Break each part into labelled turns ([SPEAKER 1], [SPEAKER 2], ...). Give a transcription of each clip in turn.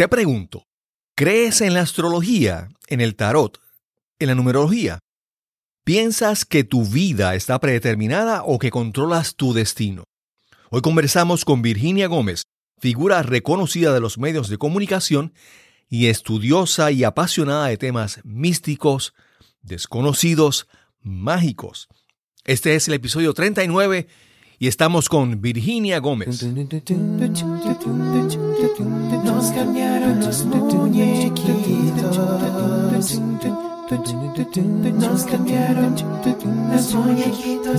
[SPEAKER 1] Te pregunto, ¿crees en la astrología, en el tarot, en la numerología? ¿Piensas que tu vida está predeterminada o que controlas tu destino? Hoy conversamos con Virginia Gómez, figura reconocida de los medios de comunicación y estudiosa y apasionada de temas místicos, desconocidos, mágicos. Este es el episodio 39 y estamos con Virginia Gómez.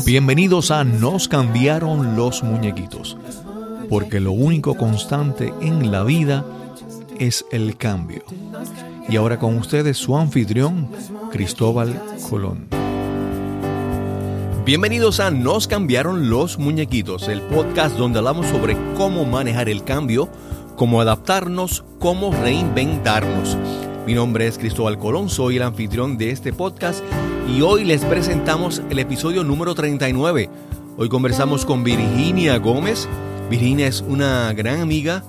[SPEAKER 1] Bienvenidos a Nos cambiaron los muñequitos, porque lo único constante en la vida es el cambio. Y ahora con ustedes su anfitrión, Cristóbal Colón. Bienvenidos a Nos cambiaron los muñequitos, el podcast donde hablamos sobre cómo manejar el cambio, cómo adaptarnos, cómo reinventarnos. Mi nombre es Cristóbal Colón, soy el anfitrión de este podcast y hoy les presentamos el episodio número 39. Hoy conversamos con Virginia Gómez. Virginia es una gran amiga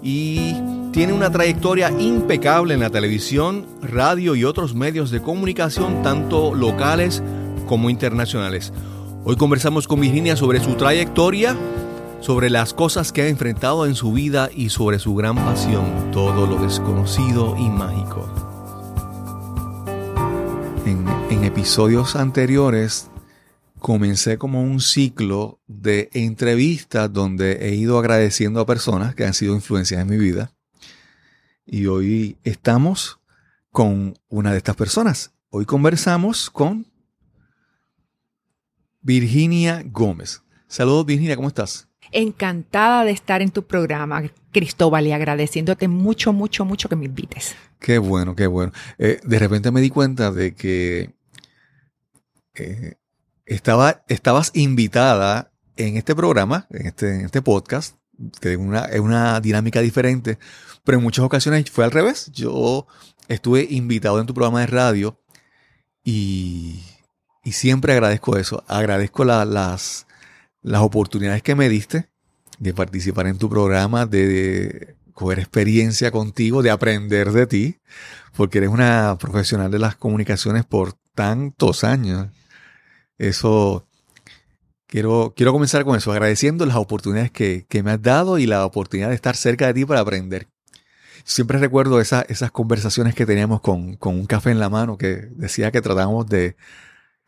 [SPEAKER 1] y tiene una trayectoria impecable en la televisión, radio y otros medios de comunicación, tanto locales como internacionales. Hoy conversamos con Virginia sobre su trayectoria, sobre las cosas que ha enfrentado en su vida y sobre su gran pasión, todo lo desconocido y mágico. En, episodios anteriores comencé como un ciclo de entrevistas donde he ido agradeciendo a personas que han sido influencias en mi vida. Y hoy estamos con una de estas personas. Hoy conversamos con Virginia Gómez. Saludos Virginia, ¿cómo estás?
[SPEAKER 2] Encantada de estar en tu programa, Cristóbal, y agradeciéndote mucho, mucho, mucho que me invites.
[SPEAKER 1] Qué bueno, qué bueno. Eh, de repente me di cuenta de que eh, estaba, estabas invitada en este programa, en este, este podcast, que es una, es una dinámica diferente, pero en muchas ocasiones fue al revés. Yo estuve invitado en tu programa de radio y, y siempre agradezco eso. Agradezco las, las oportunidades que me diste de participar en tu programa, de, coger experiencia contigo, de aprender de ti, porque eres una profesional de las comunicaciones por tantos años. Eso, quiero, quiero comenzar con eso, agradeciendo las oportunidades que, me has dado y la oportunidad de estar cerca de ti para aprender. Siempre recuerdo esas conversaciones que teníamos con, con un café en la mano que decía que tratábamos de,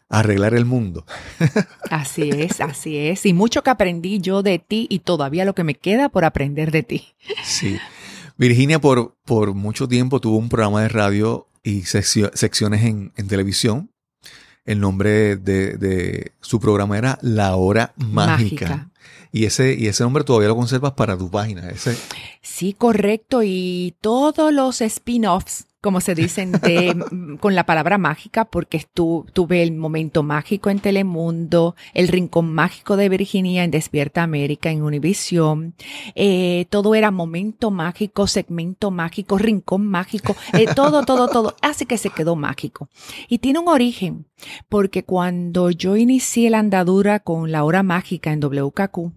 [SPEAKER 1] arreglar el mundo.
[SPEAKER 2] Así es, así es. Y mucho que aprendí yo de ti y todavía lo que me queda por aprender de ti.
[SPEAKER 1] Sí. Virginia por, por mucho tiempo tuvo un programa de radio y secciones en, televisión. El nombre de, su programa era La Hora Mágica. Y ese, y ese nombre todavía lo conservas para tu página. Ese.
[SPEAKER 2] Sí, correcto. Y todos los spin-offs como se dicen, con la palabra mágica, porque tuve el momento mágico en Telemundo, el rincón mágico de Virginia en Despierta América, en Univisión. Eh, todo era momento mágico, segmento mágico, rincón mágico, eh, todo, todo, todo. Así que se quedó mágico. Y tiene un origen, porque cuando yo inicié la andadura con la hora mágica en WKQ,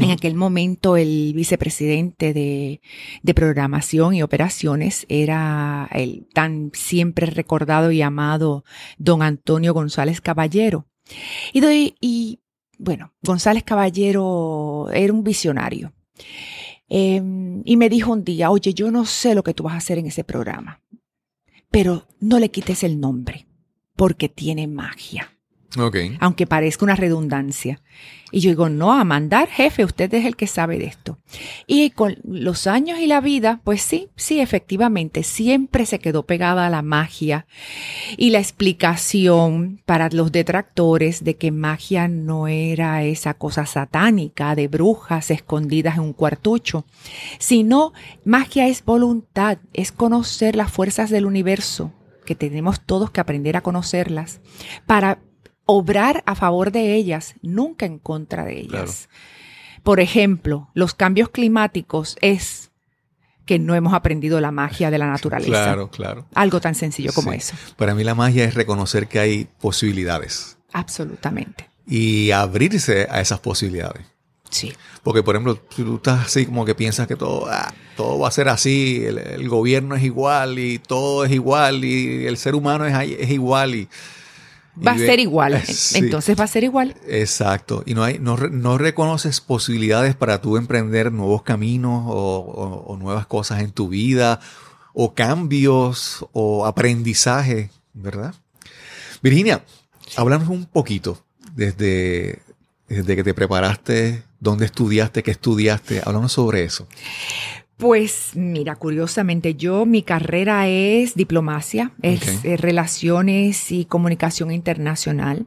[SPEAKER 2] en aquel momento el vicepresidente de, programación y operaciones era el tan siempre recordado y amado don Antonio González Caballero. Y, y bueno, González Caballero era un visionario. Em, y me dijo un día, oye, yo no sé lo que tú vas a hacer en ese programa, pero no le quites el nombre, porque tiene magia. Aunque parezca una redundancia. Y yo digo, no, a mandar, jefe, usted es el que sabe de esto. Y con los años y la vida, pues sí, sí, efectivamente, siempre se quedó pegada a la magia y la explicación para los detractores de que magia no era esa cosa satánica de brujas escondidas en un cuartucho, sino magia es voluntad, es conocer las fuerzas del universo, que tenemos todos que aprender a conocerlas, para obrar a favor de ellas, nunca en contra de ellas. Por ejemplo, los cambios climáticos es que no hemos aprendido la magia de la naturaleza.
[SPEAKER 1] Claro, claro.
[SPEAKER 2] Algo tan sencillo como eso.
[SPEAKER 1] Para mí la magia es reconocer que hay posibilidades.
[SPEAKER 2] Absolutamente.
[SPEAKER 1] Y abrirse a esas posibilidades.
[SPEAKER 2] Sí.
[SPEAKER 1] Porque, por ejemplo, tú estás así como que piensas que todo, ah, todo va a ser así, el, el gobierno es igual y todo es igual y el ser humano es, es igual y...
[SPEAKER 2] Va a ser igual.
[SPEAKER 1] Sí.
[SPEAKER 2] Entonces va a ser igual.
[SPEAKER 1] Exacto. Y no, hay, no, no reconoces posibilidades para tú emprender nuevos caminos o, o- o nuevas cosas en tu vida o cambios o aprendizaje, ¿verdad? Virginia, háblanos un poquito desde, desde que te preparaste, dónde estudiaste, qué estudiaste. Háblanos sobre eso.
[SPEAKER 2] Pues mira, curiosamente, yo mi carrera es diplomacia, es eh, relaciones y comunicación internacional.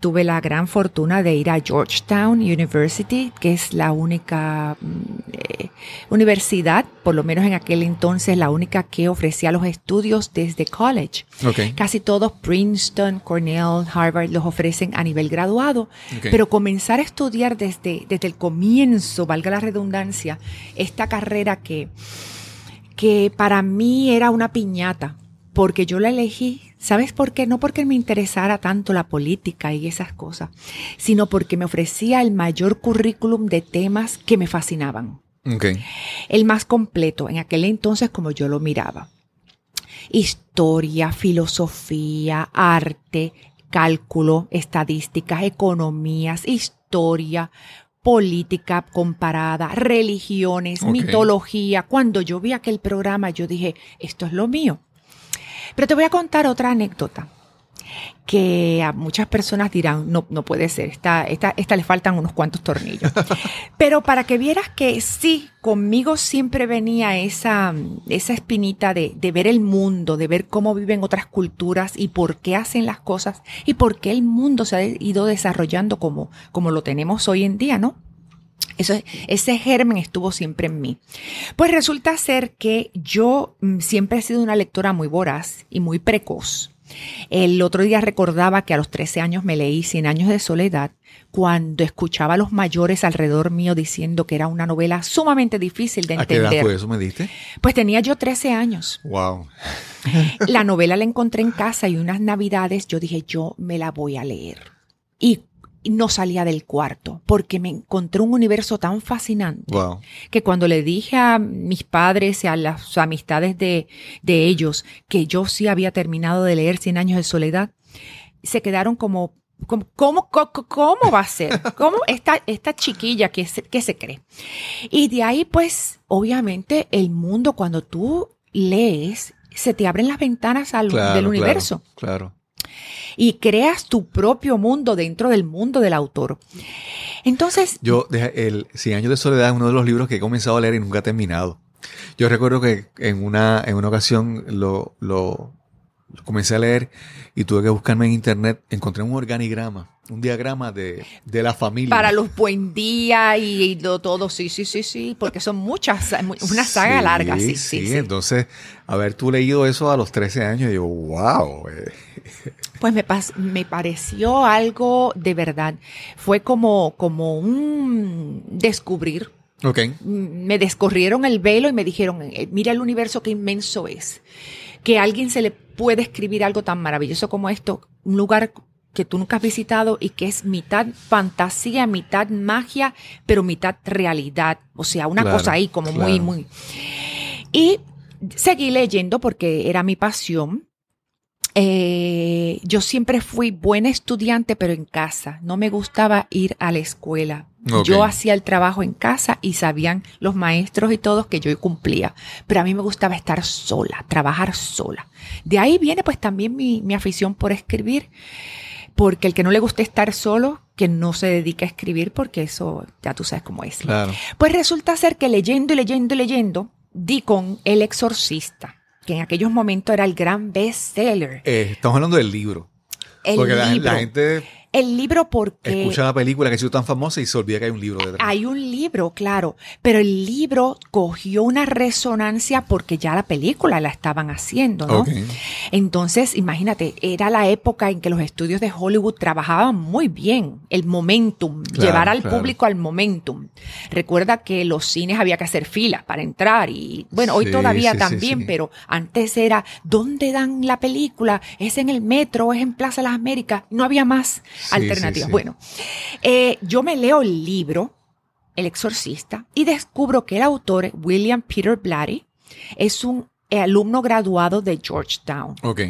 [SPEAKER 2] Tuve la gran fortuna de ir a Georgetown University, que es la única mm, eh, universidad, por lo menos en aquel entonces, la única que ofrecía los estudios desde college. Casi todos, Princeton, Cornell, Harvard, los ofrecen a nivel graduado. Pero comenzar a estudiar desde, desde el comienzo, valga la redundancia, esta carrera que, que para mí era una piñata, porque yo la elegí, ¿sabes por qué? No porque me interesara tanto la política y esas cosas, sino porque me ofrecía el mayor currículum de temas que me fascinaban
[SPEAKER 1] Ok.
[SPEAKER 2] el más completo en aquel entonces como yo lo miraba. Historia, filosofía, arte, cálculo, estadísticas, economías, historia, política comparada, religiones, mitología. Cuando yo vi aquel programa, yo dije, esto es lo mío. Pero te voy a contar otra anécdota que a muchas personas dirán, no, no puede ser, esta, esta, esta le faltan unos cuantos tornillos. Pero para que vieras que sí, conmigo siempre venía esa, esa espinita de, de ver el mundo, de ver cómo viven otras culturas y por qué hacen las cosas y por qué el mundo se ha ido desarrollando como, como lo tenemos hoy en día, ¿no? Eso, ese germen estuvo siempre en mí. Pues resulta ser que yo mm, siempre he sido una lectora muy voraz y muy precoz. El otro día recordaba que a los 13 años me leí Cien años de soledad cuando escuchaba a los mayores alrededor mío diciendo que era una novela sumamente difícil de
[SPEAKER 1] ¿A qué edad
[SPEAKER 2] entender.
[SPEAKER 1] fue eso, me diste?
[SPEAKER 2] Pues tenía yo 13 años.
[SPEAKER 1] Wow.
[SPEAKER 2] La novela la encontré en casa y unas navidades yo dije, yo me la voy a leer. Y no salía del cuarto porque me encontré un universo tan fascinante
[SPEAKER 1] Wow.
[SPEAKER 2] que cuando le dije a mis padres y a las amistades de, de ellos que yo sí había terminado de leer Cien años de soledad, se quedaron como, como ¿cómo, co- cómo va a ser? ¿Cómo esta, esta chiquilla que se, que se cree? Y de ahí, pues, obviamente, el mundo, cuando tú lees, se te abren las ventanas al,
[SPEAKER 1] Claro,
[SPEAKER 2] del
[SPEAKER 1] claro,
[SPEAKER 2] universo
[SPEAKER 1] Claro.
[SPEAKER 2] Y creas tu propio mundo dentro del mundo del autor. Entonces,
[SPEAKER 1] Yo, el Cien años de soledad es uno de los libros que he comenzado a leer y nunca he terminado. Yo recuerdo que en una, en una ocasión lo, lo comencé a leer y tuve que buscarme en internet. Encontré un organigrama, un diagrama de, de la familia.
[SPEAKER 2] Para los buen día y, y lo todo, sí, sí, sí, sí, porque son muchas, una saga
[SPEAKER 1] Sí,
[SPEAKER 2] larga, sí, sí, sí.
[SPEAKER 1] Entonces, haber tú leído eso a los 13 años, yo, wow. eh,
[SPEAKER 2] Pues me, pas- me pareció algo de verdad. Fue como, como un descubrir.
[SPEAKER 1] Ok.
[SPEAKER 2] Mm, Me descorrieron el velo y me dijeron, eh, mira el universo qué inmenso es. Que a alguien se le puede escribir algo tan maravilloso como esto, un lugar que tú nunca has visitado y que es mitad fantasía, mitad magia, pero mitad realidad. O sea, una
[SPEAKER 1] Claro,
[SPEAKER 2] cosa ahí como muy,
[SPEAKER 1] claro.
[SPEAKER 2] muy... Y seguí leyendo porque era mi pasión. Eh, yo siempre fui buena estudiante, pero en casa. No me gustaba ir a la escuela. Yo hacía el trabajo en casa y sabían los maestros y todos que yo cumplía. Pero a mí me gustaba estar sola, trabajar sola. De ahí viene pues también mi, mi afición por escribir. Porque el que no le guste estar solo, que no se dedique a escribir, porque eso ya tú sabes cómo es.
[SPEAKER 1] Claro.
[SPEAKER 2] Pues resulta ser que leyendo y leyendo y leyendo, di con El Exorcista, que en aquellos momentos era el gran bestseller.
[SPEAKER 1] Eh, estamos hablando del libro.
[SPEAKER 2] El
[SPEAKER 1] porque la,
[SPEAKER 2] libro.
[SPEAKER 1] la gente
[SPEAKER 2] El libro porque
[SPEAKER 1] escucha la película que ha sido tan famosa y se olvida que hay un libro detrás.
[SPEAKER 2] hay un libro, claro, pero el libro cogió una resonancia porque ya la película la estaban haciendo, ¿no? Entonces, imagínate, era la época en que los estudios de Hollywood trabajaban muy bien el momentum,
[SPEAKER 1] Claro,
[SPEAKER 2] llevar al
[SPEAKER 1] claro.
[SPEAKER 2] público al momentum. Recuerda que los cines había que hacer filas para entrar y bueno, hoy
[SPEAKER 1] Sí,
[SPEAKER 2] todavía
[SPEAKER 1] sí,
[SPEAKER 2] también,
[SPEAKER 1] sí.
[SPEAKER 2] pero antes era, ¿dónde dan la película? ¿Es en el metro? ¿Es en Plaza Las Américas? No había más
[SPEAKER 1] Sí,
[SPEAKER 2] alternativas.
[SPEAKER 1] sí.
[SPEAKER 2] Bueno, eh, yo me leo el libro El Exorcista y descubro que el autor, William Peter Blatty, es un alumno graduado de Georgetown.
[SPEAKER 1] Ok.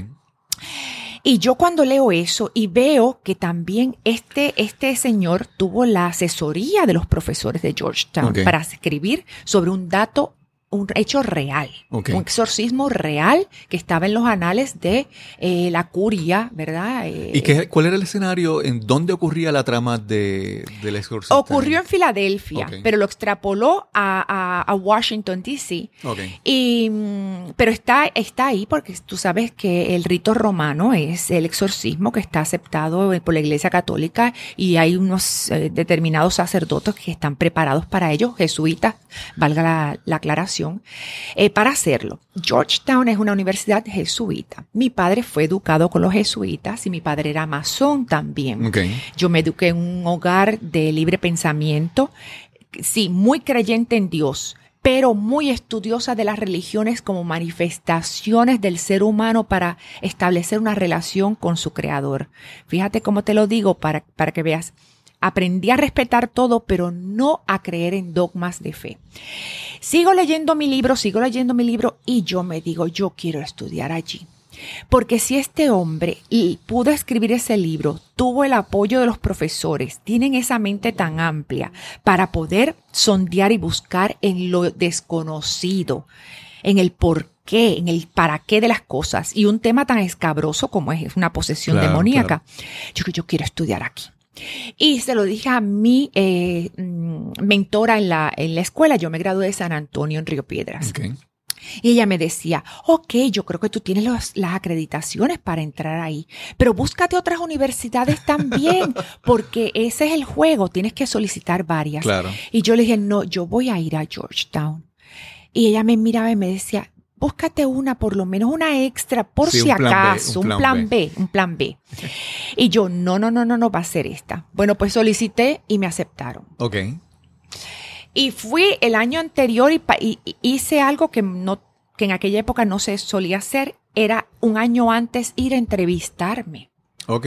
[SPEAKER 2] Y yo cuando leo eso y veo que también este, este señor tuvo la asesoría de los profesores de Georgetown para escribir sobre un dato, un hecho real, un exorcismo real que estaba en los anales de eh, la curia, ¿verdad? Eh,
[SPEAKER 1] ¿Y qué, cuál era el escenario? ¿En dónde ocurría la trama de, del exorcista?
[SPEAKER 2] Ocurrió en Filadelfia, pero lo extrapoló a, a- a Washington, D.C. Y, mm, pero está, está ahí porque tú sabes que el rito romano es el exorcismo que está aceptado por la Iglesia Católica y hay unos eh, determinados sacerdotes que están preparados para ello, jesuitas, valga la, la aclaración, eh, para hacerlo. Georgetown es una universidad jesuita. Mi padre fue educado con los jesuitas y mi padre era masón también. Yo me eduqué en un hogar de libre pensamiento, sí, muy creyente en Dios, pero muy estudiosa de las religiones como manifestaciones del ser humano para establecer una relación con su creador. Fíjate cómo te lo digo para, para que veas. Aprendí a respetar todo, pero no a creer en dogmas de fe. Sigo leyendo mi libro, sigo leyendo mi libro y yo me digo, yo quiero estudiar allí. Porque si este hombre y pudo escribir ese libro, tuvo el apoyo de los profesores, tienen esa mente tan amplia para poder sondear y buscar en lo desconocido, en el por qué, en el para qué de las cosas. Y un tema tan escabroso como es una posesión
[SPEAKER 1] Claro,
[SPEAKER 2] demoníaca. Yo, yo quiero estudiar aquí. Y se lo dije a mi eh, mm, mentora en la, en la escuela. Yo me gradué de San Antonio en Río Piedras. Y ella me decía, ok, yo creo que tú tienes los- las acreditaciones para entrar ahí, pero búscate otras universidades también, porque ese es el juego, tienes que solicitar varias.
[SPEAKER 1] Claro.
[SPEAKER 2] Y yo le dije, no, yo voy a ir a Georgetown. Y ella me miraba y me decía, búscate una, por lo menos una extra, por
[SPEAKER 1] Sí,
[SPEAKER 2] si
[SPEAKER 1] un plan B,
[SPEAKER 2] acaso,
[SPEAKER 1] un
[SPEAKER 2] un
[SPEAKER 1] plan
[SPEAKER 2] B, un plan B. Y yo, no, no, no, no, no va a ser esta. Bueno, pues solicité y me aceptaron.
[SPEAKER 1] Ok.
[SPEAKER 2] Y fui el año anterior y, pa- y- y hice algo que, no, que en aquella época no se solía hacer. Era un año antes ir a entrevistarme.
[SPEAKER 1] Ok.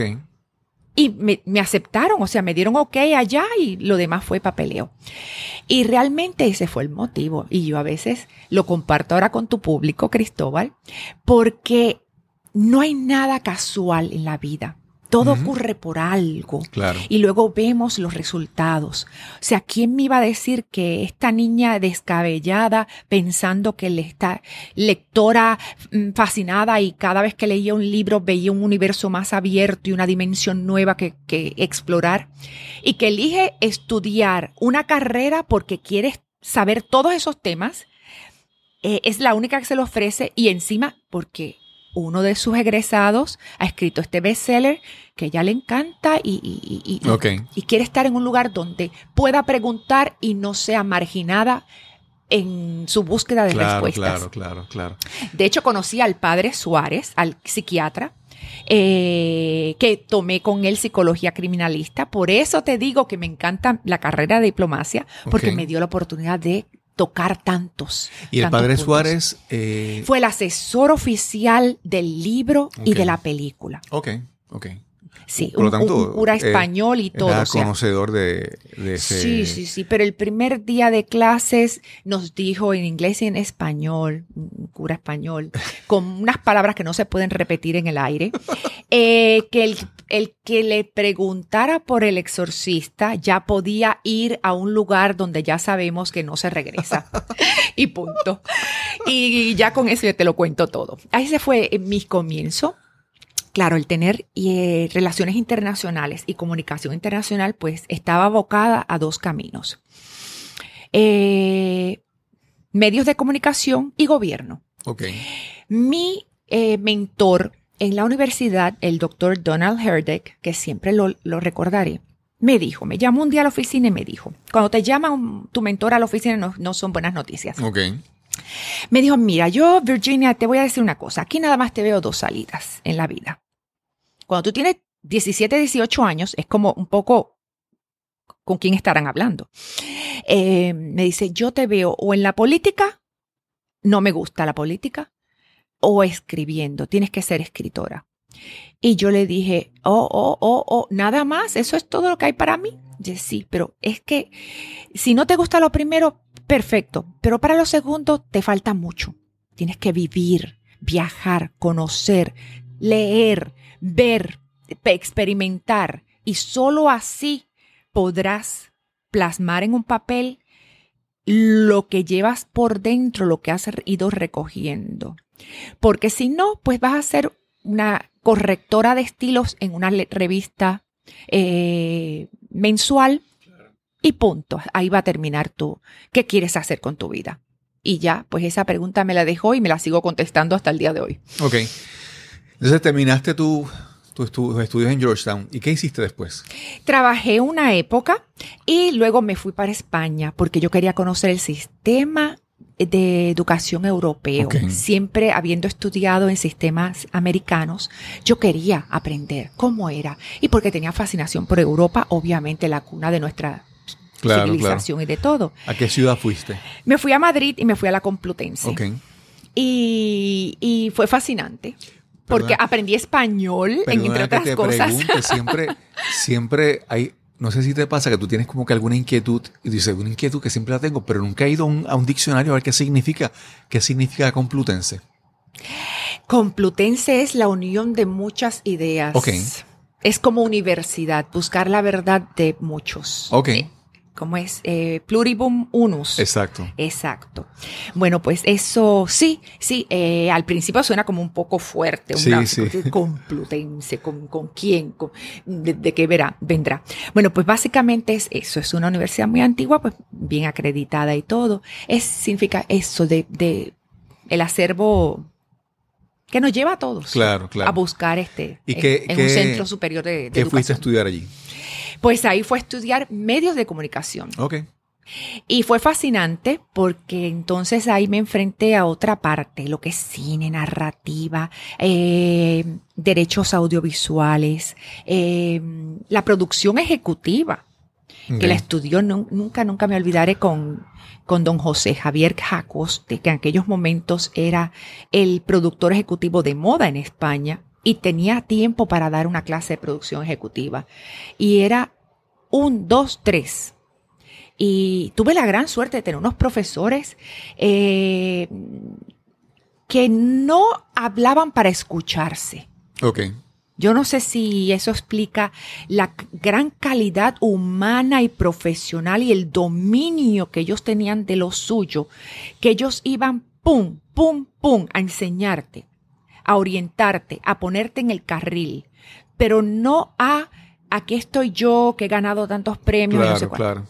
[SPEAKER 2] Y me, me aceptaron, o sea, me dieron ok allá y lo demás fue papeleo. Y realmente ese fue el motivo. Y yo a veces lo comparto ahora con tu público, Cristóbal, porque no hay nada casual en la vida. Todo ocurre por algo
[SPEAKER 1] Claro.
[SPEAKER 2] y luego vemos los resultados. O sea, ¿quién me iba a decir que esta niña descabellada, pensando que le está lectora mm, fascinada y cada vez que leía un libro veía un universo más abierto y una dimensión nueva que, que explorar, y que elige estudiar una carrera porque quiere saber todos esos temas, eh, es la única que se le ofrece y encima porque uno de sus egresados ha escrito este bestseller que ella le encanta y, y- y- quiere estar en un lugar donde pueda preguntar y no sea marginada en su búsqueda de
[SPEAKER 1] Claro,
[SPEAKER 2] respuestas.
[SPEAKER 1] claro, claro, claro.
[SPEAKER 2] De hecho, conocí al padre Suárez, al psiquiatra, eh, que tomé con él psicología criminalista. Por eso te digo que me encanta la carrera de diplomacia, porque me dio la oportunidad de tocar tantos.
[SPEAKER 1] Y el
[SPEAKER 2] tantos
[SPEAKER 1] padre
[SPEAKER 2] puntos.
[SPEAKER 1] Suárez. eh,
[SPEAKER 2] Fue el asesor oficial del libro y de la película.
[SPEAKER 1] Ok, ok.
[SPEAKER 2] Sí,
[SPEAKER 1] Por lo
[SPEAKER 2] un,
[SPEAKER 1] tanto,
[SPEAKER 2] un cura
[SPEAKER 1] eh,
[SPEAKER 2] español y todo.
[SPEAKER 1] Era
[SPEAKER 2] o sea,
[SPEAKER 1] conocedor de, de ese.
[SPEAKER 2] Sí, sí, sí, pero el primer día de clases nos dijo en inglés y en español, un cura español, con unas palabras que no se pueden repetir en el aire, eh, que el, el que le preguntara por el exorcista ya podía ir a un lugar donde ya sabemos que no se regresa. y punto. Y ya con eso yo te lo cuento todo. Ahí se fue mi comienzo. Claro, el tener eh, relaciones internacionales y comunicación internacional, pues estaba abocada a dos caminos. Eh, medios de comunicación y gobierno.
[SPEAKER 1] Ok.
[SPEAKER 2] Mi eh, mentor en la universidad, el doctor Donald Herdeck, que siempre lo, lo recordaré, me dijo, me llamó un día a la oficina y me dijo, cuando te llama un- tu mentor a la oficina no, no son buenas noticias.
[SPEAKER 1] Ok.
[SPEAKER 2] Me dijo, mira, yo, Virginia, te voy a decir una cosa. Aquí nada más te veo dos salidas en la vida. Cuando tú tienes 17, 18 años, es como un poco con quién estarán hablando. Eh, me dice, yo te veo o en la política, no me gusta la política, o escribiendo, tienes que ser escritora. Y yo le dije, oh, oh, oh, oh, nada más, eso es todo lo que hay para mí. Sí, pero es que si no te gusta lo primero, perfecto, pero para lo segundo te falta mucho. Tienes que vivir, viajar, conocer, leer, ver, experimentar y solo así podrás plasmar en un papel lo que llevas por dentro, lo que has ido recogiendo. Porque si no, pues vas a ser una correctora de estilos en una revista eh, mensual y punto. Ahí va a terminar tú. ¿Qué quieres hacer con tu vida? Y ya, pues esa pregunta me la dejó y me la sigo contestando hasta el día de hoy.
[SPEAKER 1] Ok. Entonces terminaste tu, tus estudios en Georgetown. ¿Y qué hiciste después?
[SPEAKER 2] Trabajé una época y luego me fui para España porque yo quería conocer el sistema de educación europeo. Siempre habiendo estudiado en sistemas americanos, yo quería aprender cómo era. Y porque tenía fascinación por Europa, obviamente la cuna de nuestra civilización y de todo.
[SPEAKER 1] ¿A qué ciudad fuiste?
[SPEAKER 2] Me fui a Madrid y me fui a la Complutense. Y, y fue fascinante. Porque aprendí español, entre otras cosas.
[SPEAKER 1] siempre, siempre hay, no sé si te pasa que tú tienes como que alguna inquietud, y dices, una inquietud que siempre la tengo, pero nunca he ido a un, diccionario a ver qué significa, qué significa complutense.
[SPEAKER 2] Complutense es la unión de muchas ideas.
[SPEAKER 1] Ok.
[SPEAKER 2] Es como universidad, buscar la verdad de muchos.
[SPEAKER 1] Ok.
[SPEAKER 2] ¿Cómo es? Eh, pluribum unus.
[SPEAKER 1] Exacto.
[SPEAKER 2] Exacto. Bueno, pues eso sí, sí, eh, al principio suena como un poco fuerte,
[SPEAKER 1] sí, sí.
[SPEAKER 2] complutense, ¿con, con quién? de, qué verá, vendrá? Bueno, pues básicamente es eso, es una universidad muy antigua, pues bien acreditada y todo. Es, significa eso de, de el acervo que nos lleva a todos
[SPEAKER 1] claro, claro.
[SPEAKER 2] a buscar este
[SPEAKER 1] ¿Y en,
[SPEAKER 2] un centro superior de, de ¿Qué
[SPEAKER 1] fuiste a estudiar allí?
[SPEAKER 2] Pues ahí fue a estudiar medios de comunicación.
[SPEAKER 1] Ok.
[SPEAKER 2] Y fue fascinante porque entonces ahí me enfrenté a otra parte, lo que es cine, narrativa, eh, derechos audiovisuales, eh, la producción ejecutiva, que la estudió, nunca, nunca me olvidaré con, con don José Javier Jacoste, que en aquellos momentos era el productor ejecutivo de moda en España y tenía tiempo para dar una clase de producción ejecutiva. Y era un, dos, tres. Y tuve la gran suerte de tener unos profesores eh, que no hablaban para escucharse.
[SPEAKER 1] Ok.
[SPEAKER 2] Yo no sé si eso explica la gran calidad humana y profesional y el dominio que ellos tenían de lo suyo, que ellos iban pum, pum, pum a enseñarte a orientarte, a ponerte en el carril, pero no a aquí estoy yo que he ganado tantos premios.
[SPEAKER 1] Claro, claro.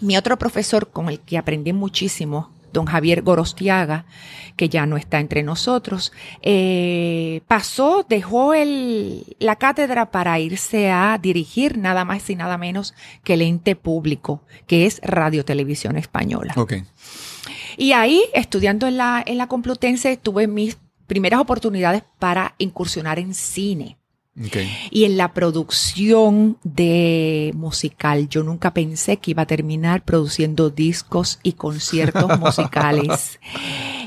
[SPEAKER 2] Mi otro profesor con el que aprendí muchísimo, don Javier Gorostiaga, que ya no está entre nosotros, eh, pasó, dejó el, la cátedra para irse a dirigir nada más y nada menos que el ente público, que es Radio Televisión Española.
[SPEAKER 1] Okay.
[SPEAKER 2] Y ahí, estudiando en la, en la Complutense, tuve mis primeras oportunidades para incursionar en cine. Y en la producción de musical, yo nunca pensé que iba a terminar produciendo discos y conciertos musicales.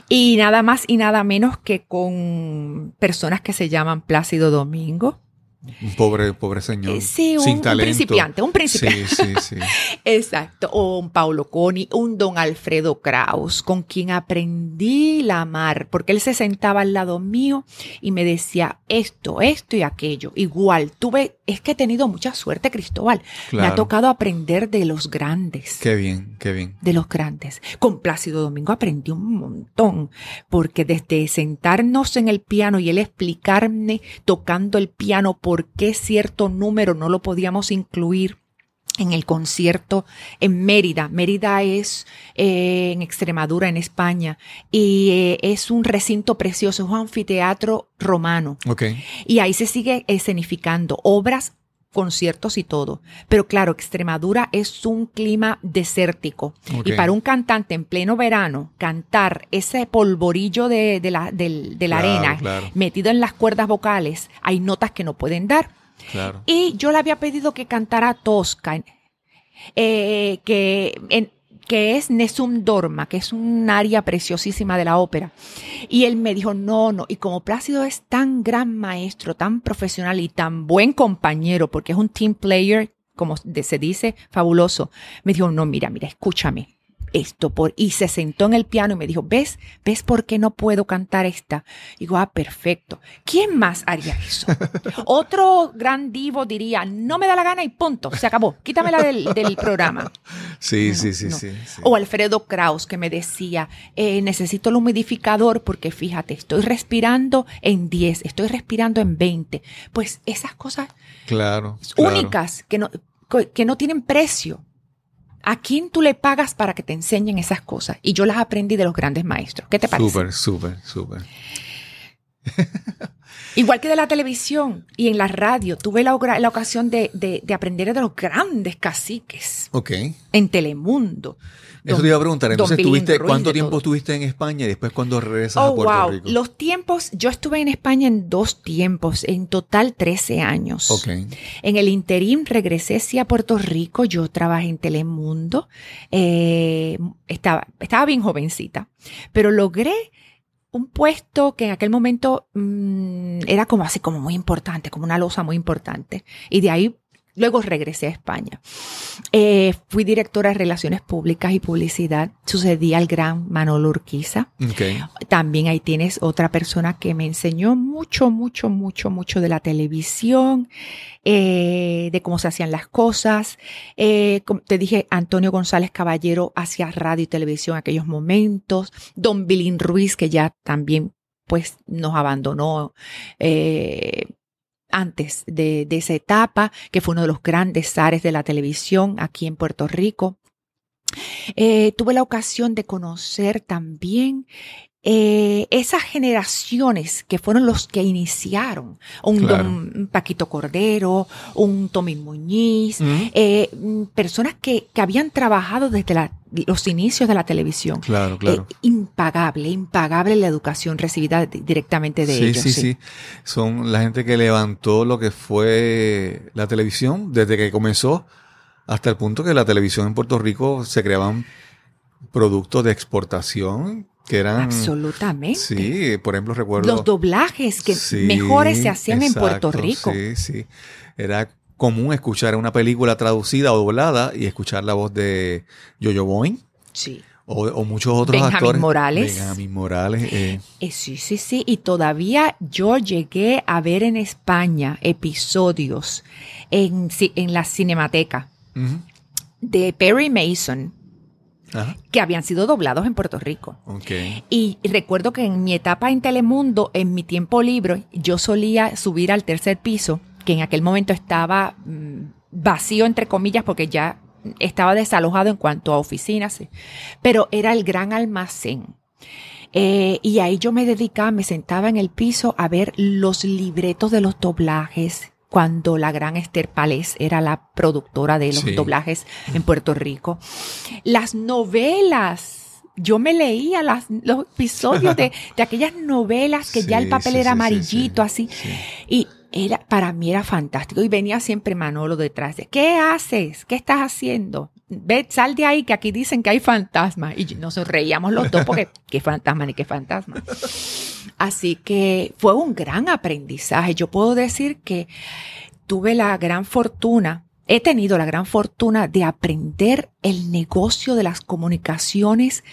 [SPEAKER 2] Y nada más y nada menos que con personas que se llaman Plácido Domingo,
[SPEAKER 1] un pobre, pobre señor. Eh,
[SPEAKER 2] sí, un, principiante, un principiante.
[SPEAKER 1] Sí, sí, sí.
[SPEAKER 2] Exacto. O un Paulo Coni, un don Alfredo Kraus, con quien aprendí la amar, porque él se sentaba al lado mío y me decía esto, esto y aquello. Igual, tuve, es que he tenido mucha suerte, Cristóbal. Me ha tocado aprender de los grandes.
[SPEAKER 1] Qué bien, qué bien.
[SPEAKER 2] De los grandes. Con Plácido Domingo aprendí un montón, porque desde sentarnos en el piano y él explicarme tocando el piano por por qué cierto número no lo podíamos incluir en el concierto en Mérida. Mérida es eh, en Extremadura, en España, y eh, es un recinto precioso, es un anfiteatro romano.
[SPEAKER 1] Okay.
[SPEAKER 2] Y ahí se sigue escenificando obras conciertos y todo. Pero claro, Extremadura es un clima desértico. Y para un cantante en pleno verano, cantar ese polvorillo de, la, de, la arena metido en las cuerdas vocales, hay notas que no pueden dar. Y yo le había pedido que cantara Tosca, eh, que en, que es Nessun Dorma, que es un área preciosísima de la ópera. Y él me dijo, no, no, y como Plácido es tan gran maestro, tan profesional y tan buen compañero, porque es un team player como se dice, fabuloso. Me dijo, no, mira, mira, escúchame esto por y se sentó en el piano y me dijo, ¿ves? ¿Ves por qué no puedo cantar esta? digo, ah, perfecto. ¿Quién más haría eso? Otro gran divo diría, no me da la gana y punto, se acabó, quítamela del, del programa.
[SPEAKER 1] Sí, sí, sí, sí,
[SPEAKER 2] O Alfredo Kraus que me decía, eh, necesito el humidificador porque fíjate, estoy respirando en 10, estoy respirando en 20. Pues esas cosas
[SPEAKER 1] claro,
[SPEAKER 2] únicas que no, que no tienen precio. ¿A quién tú le pagas para que te enseñen esas cosas? Y yo las aprendí de los grandes maestros. ¿Qué te parece?
[SPEAKER 1] Súper, súper, súper.
[SPEAKER 2] Igual que de la televisión y en la radio, tuve la, ocasión de, aprender de los grandes caciques.
[SPEAKER 1] Ok.
[SPEAKER 2] En Telemundo.
[SPEAKER 1] Eso te iba a preguntar. Entonces, tuviste, ¿cuánto tiempo estuviste en España y después cuando regresas a oh, Puerto wow. Rico?
[SPEAKER 2] Los tiempos, yo estuve en España en dos tiempos, en total 13 años.
[SPEAKER 1] Ok.
[SPEAKER 2] En el interim regresé sí a Puerto Rico, yo trabajé en Telemundo, eh, estaba, estaba bien jovencita, pero logré un puesto que en aquel momento mm, era como así, como muy importante, como una losa muy importante. Y de ahí Luego regresé a España. Eh, fui directora de Relaciones Públicas y Publicidad. Sucedía al gran Manolo Urquiza. También ahí tienes otra persona que me enseñó mucho, mucho, mucho, mucho de la televisión, eh, de cómo se hacían las cosas. Eh, te dije, Antonio González Caballero hacía radio y televisión en aquellos momentos. Don Bilín Ruiz, que ya también pues nos abandonó antes de, esa etapa, que fue uno de los grandes zares de la televisión aquí en Puerto Rico. Eh, tuve la ocasión de conocer también eh, esas generaciones que fueron los que iniciaron, un don Paquito Cordero, un Tommy Muñiz, eh, personas que, que, habían trabajado desde los inicios de la televisión.
[SPEAKER 1] Claro, claro.
[SPEAKER 2] Eh, impagable, impagable la educación recibida directamente de ellos.
[SPEAKER 1] Sí, sí, sí. Son la gente que levantó lo que fue la televisión desde que comenzó hasta el punto que la televisión en Puerto Rico se creaban productos de exportación que eran
[SPEAKER 2] absolutamente
[SPEAKER 1] sí por ejemplo recuerdo
[SPEAKER 2] los doblajes que mejores se hacían en Puerto Rico
[SPEAKER 1] sí sí era común escuchar una película traducida o doblada y escuchar la voz de Jojo Boing
[SPEAKER 2] sí
[SPEAKER 1] o, muchos otros
[SPEAKER 2] Benjamín
[SPEAKER 1] actores.
[SPEAKER 2] Morales.
[SPEAKER 1] Benjamín Morales. Eh.
[SPEAKER 2] Eh, sí, sí, sí. Y todavía yo llegué a ver en España episodios en, en la Cinemateca de Perry Mason, que habían sido doblados en Puerto Rico. Y recuerdo que en mi etapa en Telemundo, en mi tiempo libre, yo solía subir al tercer piso, que en aquel momento estaba mm, vacío, entre comillas, porque ya estaba desalojado en cuanto a oficinas, pero era el gran almacén. Eh, y ahí yo me dedicaba, me sentaba en el piso a ver los libretos de los doblajes, cuando la gran Esther Palés era la productora de los doblajes en Puerto Rico. Las novelas. Yo me leía las, los episodios de, de aquellas novelas que ya el papel era amarillito, así. Y era, para mí era fantástico. Y venía siempre Manolo detrás de, ¿qué haces? ¿Qué estás haciendo? Ve, sal de ahí que aquí dicen que hay fantasmas. Y nos reíamos los dos porque, ¿qué fantasma ni qué fantasma? Así que fue un gran aprendizaje. Yo puedo decir que tuve la gran fortuna, he tenido la gran fortuna de aprender el negocio de las comunicaciones,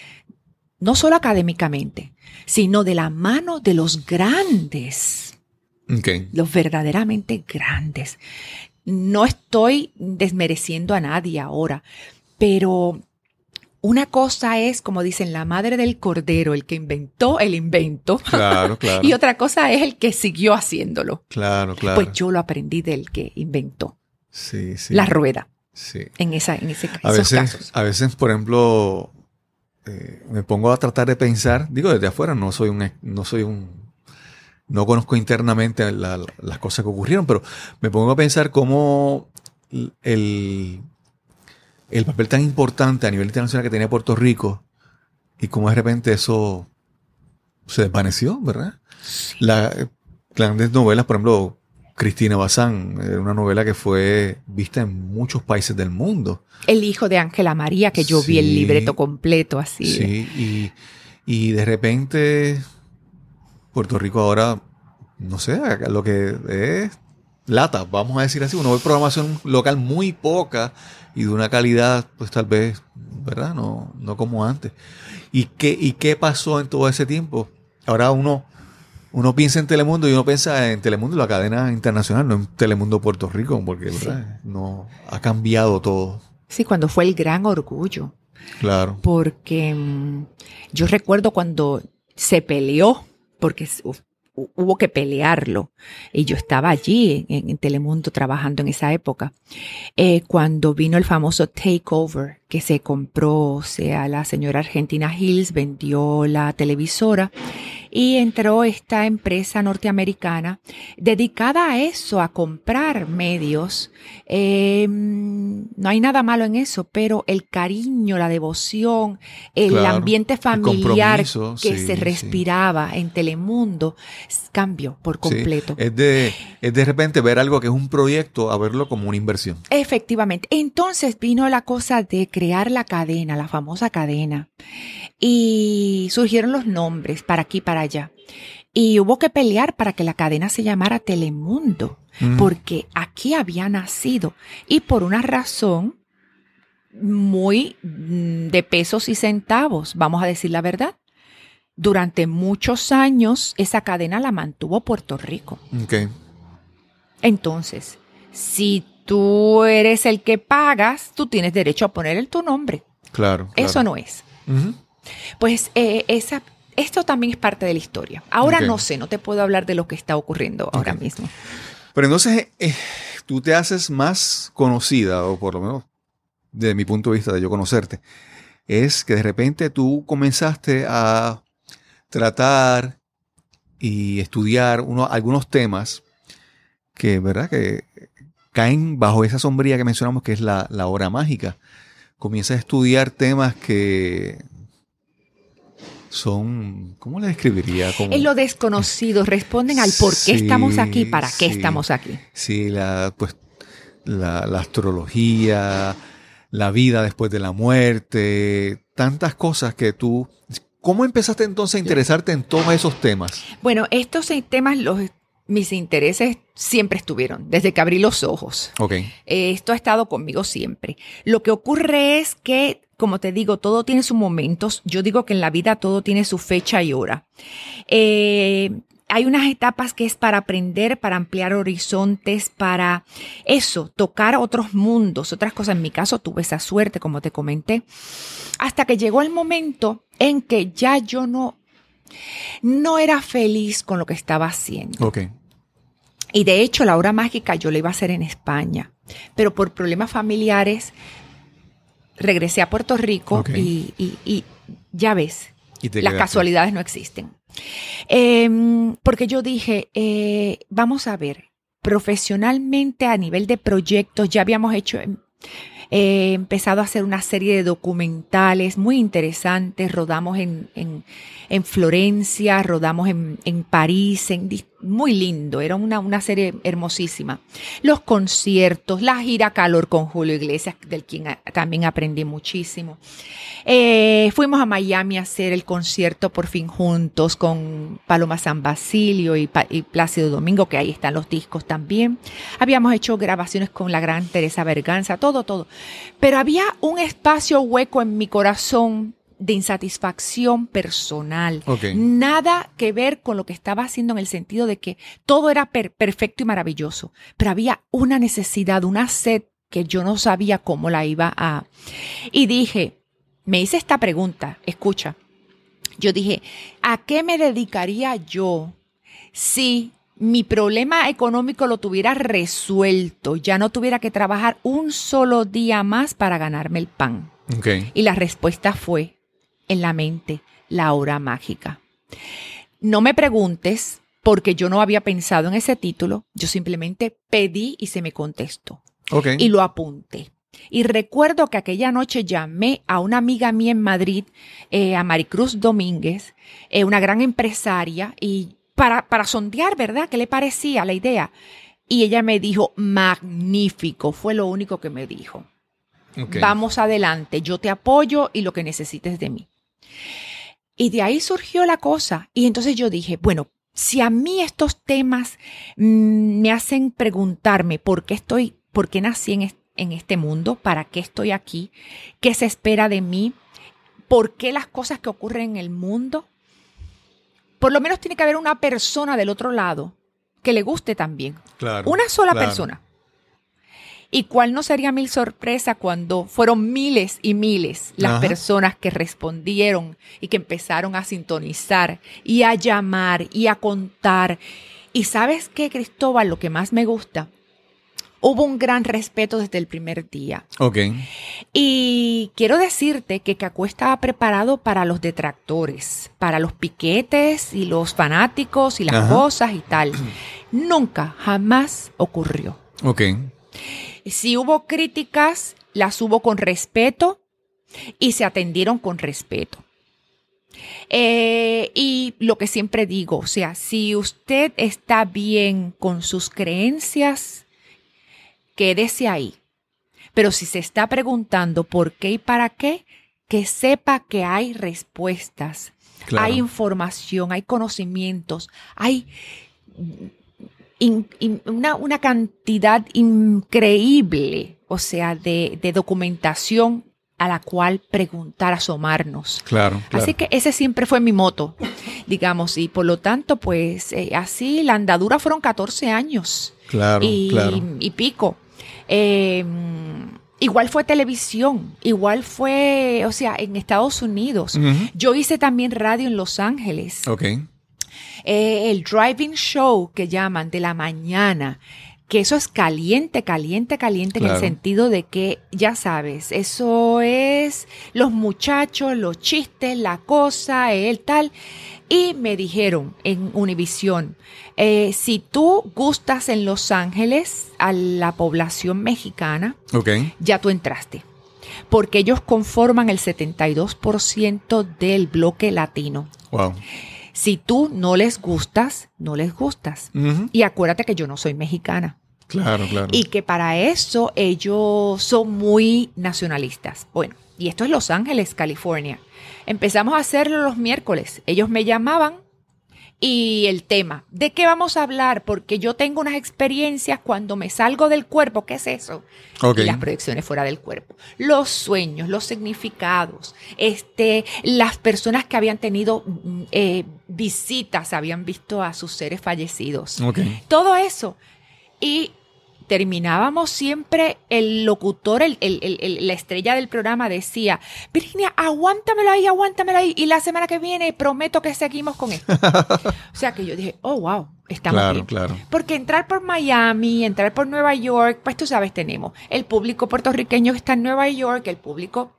[SPEAKER 2] no solo académicamente, sino de la mano de los grandes. Los verdaderamente grandes. No estoy desmereciendo a nadie ahora, pero una cosa es, como dicen, la madre del cordero, el que inventó el invento.
[SPEAKER 1] Claro, claro.
[SPEAKER 2] y otra cosa es el que siguió haciéndolo.
[SPEAKER 1] Claro, claro.
[SPEAKER 2] Pues yo lo aprendí del que inventó.
[SPEAKER 1] Sí, sí.
[SPEAKER 2] La rueda.
[SPEAKER 1] Sí.
[SPEAKER 2] En, esa, en ese
[SPEAKER 1] a veces, A veces, por ejemplo, eh, me pongo a tratar de pensar, digo desde afuera, no soy un, no soy un, no conozco internamente las cosas que ocurrieron, pero me pongo a pensar cómo el, el papel tan importante a nivel internacional que tenía Puerto Rico y cómo de repente eso se desvaneció, ¿verdad? Las grandes novelas, por ejemplo, Cristina Bazán, era una novela que fue vista en muchos países del mundo.
[SPEAKER 2] El hijo de Ángela María, que yo vi el libreto completo así.
[SPEAKER 1] Sí, y, de repente Puerto Rico ahora, no sé, lo que es lata, vamos a decir así. Uno ve programación local muy poca y de una calidad, pues tal vez, ¿verdad? No, no como antes. ¿Y qué, ¿Y qué pasó en todo ese tiempo? Ahora uno, uno piensa en Telemundo y uno piensa en Telemundo, la cadena internacional, no en Telemundo Puerto Rico, porque no ha cambiado todo.
[SPEAKER 2] Sí, cuando fue el gran orgullo.
[SPEAKER 1] Claro.
[SPEAKER 2] Porque mm, yo recuerdo cuando se peleó, porque hubo que pelearlo. Y yo estaba allí en, Telemundo trabajando en esa época. Eh, cuando vino el famoso takeover que se compró, o sea, la señora Argentina Hills vendió la televisora y entró esta empresa norteamericana dedicada a eso, a comprar medios. Em, no hay nada malo en eso, pero el cariño, la devoción, el ambiente familiar que se respiraba en Telemundo cambió por completo.
[SPEAKER 1] es, de, es de repente ver algo que es un proyecto a verlo como una inversión.
[SPEAKER 2] Efectivamente. Entonces vino la cosa de crear la cadena, la famosa cadena. Y surgieron los nombres para aquí, para allá. Y hubo que pelear para que la cadena se llamara Telemundo, porque aquí había nacido. Y por una razón muy mm, de pesos y centavos, vamos a decir la verdad. Durante muchos años esa cadena la mantuvo Puerto Rico. Entonces, si tú eres el que pagas, tú tienes derecho a poner tu nombre.
[SPEAKER 1] Claro.
[SPEAKER 2] Eso no es. Pues eh, esa, esto también es parte de la historia. Ahora no sé, no te puedo hablar de lo que está ocurriendo ahora mismo.
[SPEAKER 1] Pero entonces eh, tú te haces más conocida, o por lo menos desde mi punto de vista de yo conocerte, es que de repente tú comenzaste a tratar y estudiar uno, algunos temas que, ¿verdad? Que caen bajo esa sombría que mencionamos que es la, la hora mágica. Comienzas a estudiar temas que son, ¿cómo le describiría? Como,
[SPEAKER 2] en lo desconocido, responden al por qué estamos aquí, para qué estamos aquí.
[SPEAKER 1] Sí, la, pues, la, astrología, la vida después de la muerte, tantas cosas que tú... ¿Cómo empezaste entonces a interesarte en todos esos temas?
[SPEAKER 2] Bueno, estos temas, los, mis intereses siempre estuvieron, desde que abrí los ojos.
[SPEAKER 1] Okay.
[SPEAKER 2] esto ha estado conmigo siempre. Lo que ocurre es que como te digo, todo tiene sus momentos. Yo digo que en la vida todo tiene su fecha y hora. Eh, hay unas etapas que es para aprender, para ampliar horizontes, para eso, tocar otros mundos, otras cosas. En mi caso tuve esa suerte, como te comenté, hasta que llegó el momento en que ya yo no, no era feliz con lo que estaba haciendo.
[SPEAKER 1] Okay.
[SPEAKER 2] Y de hecho, la hora mágica yo la iba a hacer en España, pero por problemas familiares regresé a Puerto Rico y, ya ves, las casualidades no existen. Em, porque yo dije, eh, vamos a ver, profesionalmente a nivel de proyectos ya habíamos hecho... Em, He empezado a hacer una serie de documentales muy interesantes. Rodamos en, en, Florencia, rodamos en, en París, en, muy lindo. Era una, una serie hermosísima. Los conciertos, la gira Calor con Julio Iglesias, del quien también aprendí muchísimo. Eh, fuimos a Miami a hacer el concierto por fin juntos con Paloma San Basilio y, y, Plácido Domingo, que ahí están los discos también. Habíamos hecho grabaciones con la gran Teresa Berganza, todo, todo. Pero había un espacio hueco en mi corazón de insatisfacción personal. Nada que ver con lo que estaba haciendo en el sentido de que todo era perfecto y maravilloso. Pero había una necesidad, una sed que yo no sabía cómo la iba a... Y dije, me hice esta pregunta, escucha. Yo dije, ¿a qué me dedicaría yo si mi problema económico lo tuviera resuelto, ya no tuviera que trabajar un solo día más para ganarme el pan. Y la respuesta fue en la mente, la hora mágica. No me preguntes porque yo no había pensado en ese título, yo simplemente pedí y se me contestó. Y lo apunté. Y recuerdo que aquella noche llamé a una amiga mía en Madrid, eh, a Maricruz Domínguez, eh, una gran empresaria, y para, sondear, ¿verdad? ¿Qué le parecía la idea? Y ella me dijo, magnífico, fue lo único que me dijo. Vamos adelante, yo te apoyo y lo que necesites de mí. Y de ahí surgió la cosa. Y entonces yo dije, bueno, si a mí estos temas mm, me hacen preguntarme por qué estoy, por qué nací en, en este mundo, para qué estoy aquí, qué se espera de mí, por qué las cosas que ocurren en el mundo, por lo menos tiene que haber una persona del otro lado que le guste también.
[SPEAKER 1] Claro,
[SPEAKER 2] una sola
[SPEAKER 1] claro.
[SPEAKER 2] persona. ¿Y cuál no sería mi sorpresa cuando fueron miles y miles las
[SPEAKER 1] Ajá.
[SPEAKER 2] personas que respondieron y que empezaron a sintonizar y a llamar y a contar? Y sabes qué, Cristóbal, lo que más me gusta, hubo un gran respeto desde el primer día.
[SPEAKER 1] Ok.
[SPEAKER 2] Y quiero decirte que Cacú estaba preparado para los detractores, para los piquetes y los fanáticos y las
[SPEAKER 1] Ajá.
[SPEAKER 2] cosas y tal. Nunca, jamás ocurrió.
[SPEAKER 1] Ok.
[SPEAKER 2] Si hubo críticas, las hubo con respeto y se atendieron con respeto. Eh, y lo que siempre digo, o sea, si usted está bien con sus creencias, quédese ahí. Pero si se está preguntando por qué y para qué, que sepa que hay respuestas,
[SPEAKER 1] Claro.
[SPEAKER 2] hay información, hay conocimientos, hay in- in- una, una cantidad increíble, o sea, de, de documentación a la cual preguntar, asomarnos.
[SPEAKER 1] Claro, claro.
[SPEAKER 2] Así que ese siempre fue mi moto, digamos, y por lo tanto, pues eh, así la andadura fueron 14 años
[SPEAKER 1] Claro,
[SPEAKER 2] y,
[SPEAKER 1] claro.
[SPEAKER 2] y pico. Eh, igual fue televisión, igual fue, o sea, en Estados Unidos. Yo hice también radio en Los Ángeles.
[SPEAKER 1] Ok.
[SPEAKER 2] Eh, el driving show que llaman de la mañana, que eso es caliente, caliente, caliente en el sentido de que, ya sabes, eso es los muchachos, los chistes, la cosa, el tal. Y me dijeron en Univisión, eh, si tú gustas en Los Ángeles a la población mexicana, ya tú entraste. Porque ellos conforman el 72% del bloque latino.
[SPEAKER 1] Wow.
[SPEAKER 2] Si tú no les gustas, no les gustas. Y acuérdate que yo no soy mexicana.
[SPEAKER 1] Claro, claro.
[SPEAKER 2] Y que para eso ellos son muy nacionalistas. Bueno, y esto es Los Ángeles, California. Empezamos a hacerlo los miércoles. Ellos me llamaban y el tema, ¿de qué vamos a hablar? Porque yo tengo unas experiencias cuando me salgo del cuerpo. ¿Qué es eso? Y las proyecciones fuera del cuerpo, los sueños, los significados, este, las personas que habían tenido mm, eh, visitas, habían visto a sus seres fallecidos, todo eso. Y terminábamos siempre, el locutor, el- el- el- el- la estrella del programa decía, Virginia, aguántamelo ahí, aguántamelo ahí, y la semana que viene prometo que seguimos con esto. o sea que yo dije, oh, wow, estamos
[SPEAKER 1] Claro,
[SPEAKER 2] bien.
[SPEAKER 1] claro.
[SPEAKER 2] Porque entrar por Miami, entrar por Nueva York, pues tú sabes, tenemos el público puertorriqueño que está en Nueva York, el público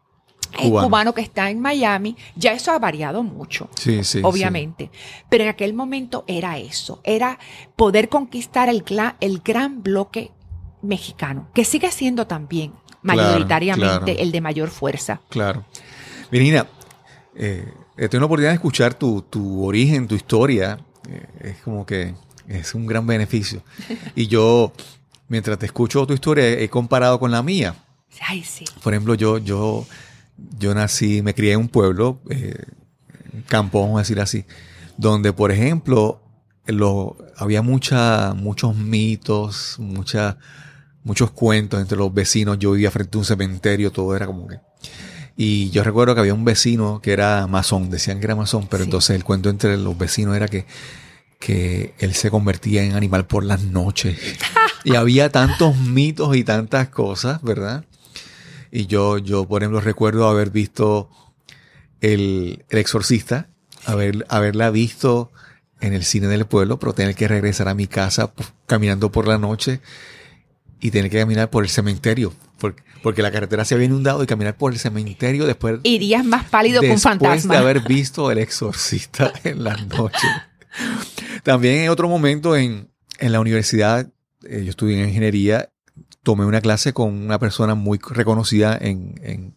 [SPEAKER 2] eh,
[SPEAKER 1] Cubano.
[SPEAKER 2] cubano. que está en Miami. Ya eso ha variado mucho,
[SPEAKER 1] Sí, sí.
[SPEAKER 2] obviamente. Pero en aquel momento era eso, era poder conquistar el, el gran bloque mexicano, que sigue siendo también mayoritariamente
[SPEAKER 1] claro.
[SPEAKER 2] el de mayor fuerza.
[SPEAKER 1] Claro. Virginia, eh, he tenido la oportunidad de escuchar tu, tu origen, tu historia. Eh, es como que es un gran beneficio. Y yo, mientras te escucho tu historia, he comparado con la mía.
[SPEAKER 2] Ay, sí.
[SPEAKER 1] Por ejemplo, yo, yo, yo nací, me crié en un pueblo, eh, campo, vamos a decir así, donde, por ejemplo, lo, había mucha, muchos mitos, mucha, muchos cuentos entre los vecinos. Yo vivía frente a un cementerio, todo era como que. Y yo recuerdo que había un vecino que era masón, decían que era masón, pero
[SPEAKER 2] Sí.
[SPEAKER 1] entonces el cuento entre los vecinos era que, que él se convertía en animal por las noches. y había tantos mitos y tantas cosas, ¿verdad? Y yo, yo, por ejemplo, recuerdo haber visto el, el exorcista, haber, haberla visto en el cine del pueblo, pero tener que regresar a mi casa caminando por la noche y tener que caminar por el cementerio, porque, porque la carretera se había inundado y caminar por el cementerio después,
[SPEAKER 2] Irías más pálido que un
[SPEAKER 1] después
[SPEAKER 2] fantasma.
[SPEAKER 1] de haber visto el exorcista en las noches. También en otro momento en, en la universidad, eh, yo estudié en ingeniería, tomé una clase con una persona muy reconocida en, en-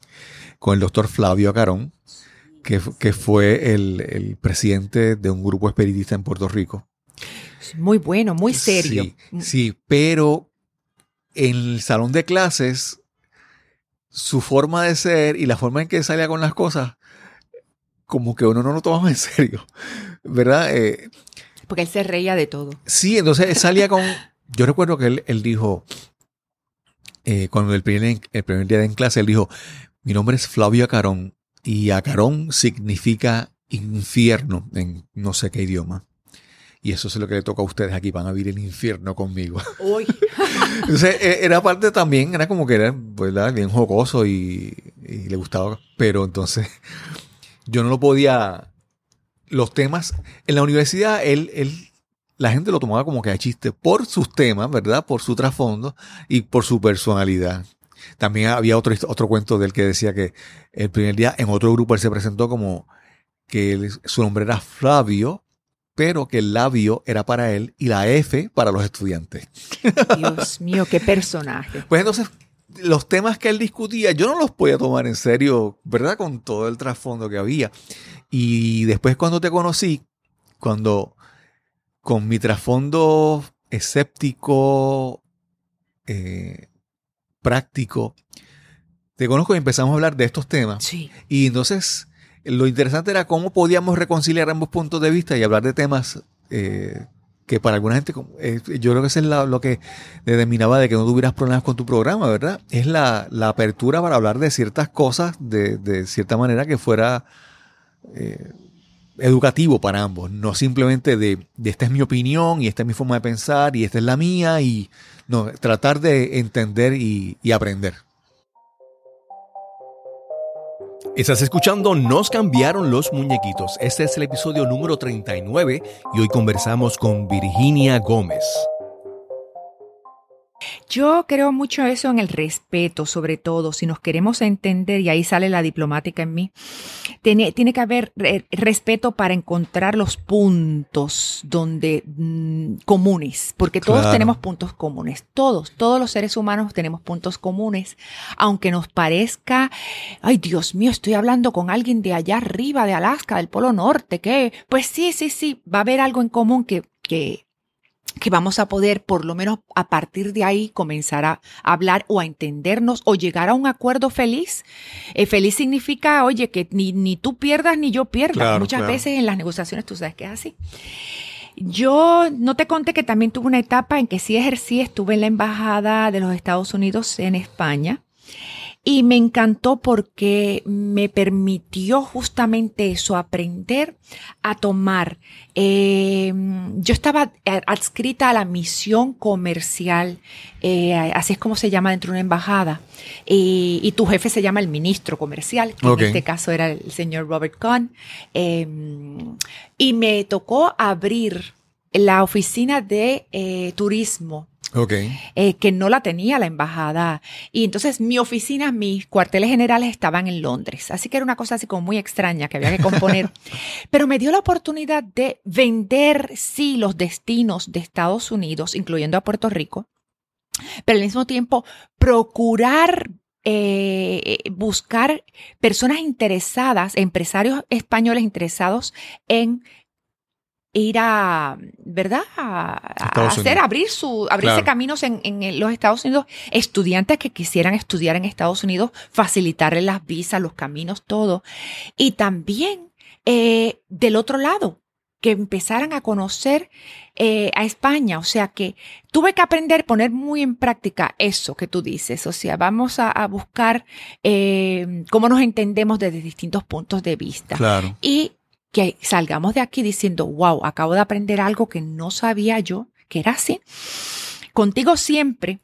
[SPEAKER 1] con el doctor Flavio Acarón, que, que fue el, el presidente de un grupo espiritista en Puerto Rico.
[SPEAKER 2] Muy bueno, muy serio.
[SPEAKER 1] Sí, sí, pero en el salón de clases, su forma de ser y la forma en que salía con las cosas, como que uno no lo tomaba en serio, ¿verdad? Eh,
[SPEAKER 2] Porque él se reía de todo.
[SPEAKER 1] Sí, entonces él salía con... Yo recuerdo que él, él dijo, eh, cuando el primer, el primer día en clase, él dijo, mi nombre es Flavio Acarón y Acarón significa infierno en no sé qué idioma. Y eso es lo que le toca a ustedes aquí, van a vivir el infierno conmigo.
[SPEAKER 2] Uy.
[SPEAKER 1] Entonces, e, era parte también, era como que era ¿verdad? bien jocoso y, y le gustaba, pero entonces yo no lo podía, los temas, en la universidad él, él la gente lo tomaba como que a chiste por sus temas, ¿verdad? Por su trasfondo y por su personalidad. También había otro, otro cuento del que decía que el primer día en otro grupo él se presentó como que su nombre era Flavio, pero que el labio era para él y la F para los estudiantes.
[SPEAKER 2] Dios mío, qué personaje.
[SPEAKER 1] Pues entonces, los temas que él discutía, yo no los podía tomar en serio, ¿verdad? Con todo el trasfondo que había. Y después cuando te conocí, cuando con mi trasfondo escéptico, eh, práctico, te conozco y empezamos a hablar de estos temas.
[SPEAKER 2] Sí.
[SPEAKER 1] Y entonces lo interesante era cómo podíamos reconciliar ambos puntos de vista y hablar de temas eh, que para alguna gente, eh, yo creo que eso es lo que determinaba de que no tuvieras problemas con tu programa, ¿verdad? Es la, la apertura para hablar de ciertas cosas de, de cierta manera que fuera eh, educativo para ambos, no simplemente de, de, esta es mi opinión y esta es mi forma de pensar y esta es la mía y no, tratar de entender y aprender.
[SPEAKER 3] Estás escuchando Nos cambiaron los muñequitos. Este es el episodio número 39 y hoy conversamos con Virginia Gómez.
[SPEAKER 2] Yo creo mucho eso en el respeto, sobre todo, si nos queremos entender, y ahí sale la diplomática en mí, tiene, tiene que haber respeto para encontrar los puntos donde mmm, comunes, porque todos claro. tenemos puntos comunes, todos, todos los seres humanos tenemos puntos comunes, aunque nos parezca, ay Dios mío, estoy hablando con alguien de allá arriba, de Alaska, del Polo Norte, que, pues sí, sí, sí, va a haber algo en común que, que que vamos a poder, por lo menos a partir de ahí, comenzar a hablar o a entendernos o llegar a un acuerdo feliz. Eh, feliz significa, oye, que ni, ni tú pierdas ni yo pierda.
[SPEAKER 1] Claro,
[SPEAKER 2] Muchas
[SPEAKER 1] claro.
[SPEAKER 2] veces en las negociaciones tú sabes que es así. Yo no te conté que también tuve una etapa en que sí ejercí, estuve en la Embajada de los Estados Unidos en España. Y me encantó porque me permitió justamente eso, aprender a tomar. Eh, yo estaba adscrita a la misión comercial, eh, así es como se llama dentro de una embajada, y, y, tu jefe se llama el ministro comercial, que
[SPEAKER 1] okay.
[SPEAKER 2] en este caso era el señor Robert Kahn, eh, y me tocó abrir la oficina de eh, turismo
[SPEAKER 1] Okay.
[SPEAKER 2] Eh, que no la tenía la embajada. Y entonces mi oficina, mis cuarteles generales estaban en Londres. Así que era una cosa así como muy extraña que había que componer. Pero me dio la oportunidad de vender, sí, los destinos de Estados Unidos, incluyendo a Puerto Rico, pero al mismo tiempo procurar eh, buscar personas interesadas, empresarios españoles interesados en ir a, ¿verdad? A, a hacer, abrir su, abrirse claro. caminos en, en, los Estados Unidos, estudiantes que quisieran estudiar en Estados Unidos, facilitarles las visas, los caminos, todo. Y también eh, del otro lado, que empezaran a conocer eh, a España. O sea que tuve que aprender, poner muy en práctica eso que tú dices. O sea, vamos a, a buscar eh, cómo nos entendemos desde distintos puntos de vista.
[SPEAKER 1] Claro.
[SPEAKER 2] Y que salgamos de aquí diciendo, wow, acabo de aprender algo que no sabía yo que era así. Contigo siempre,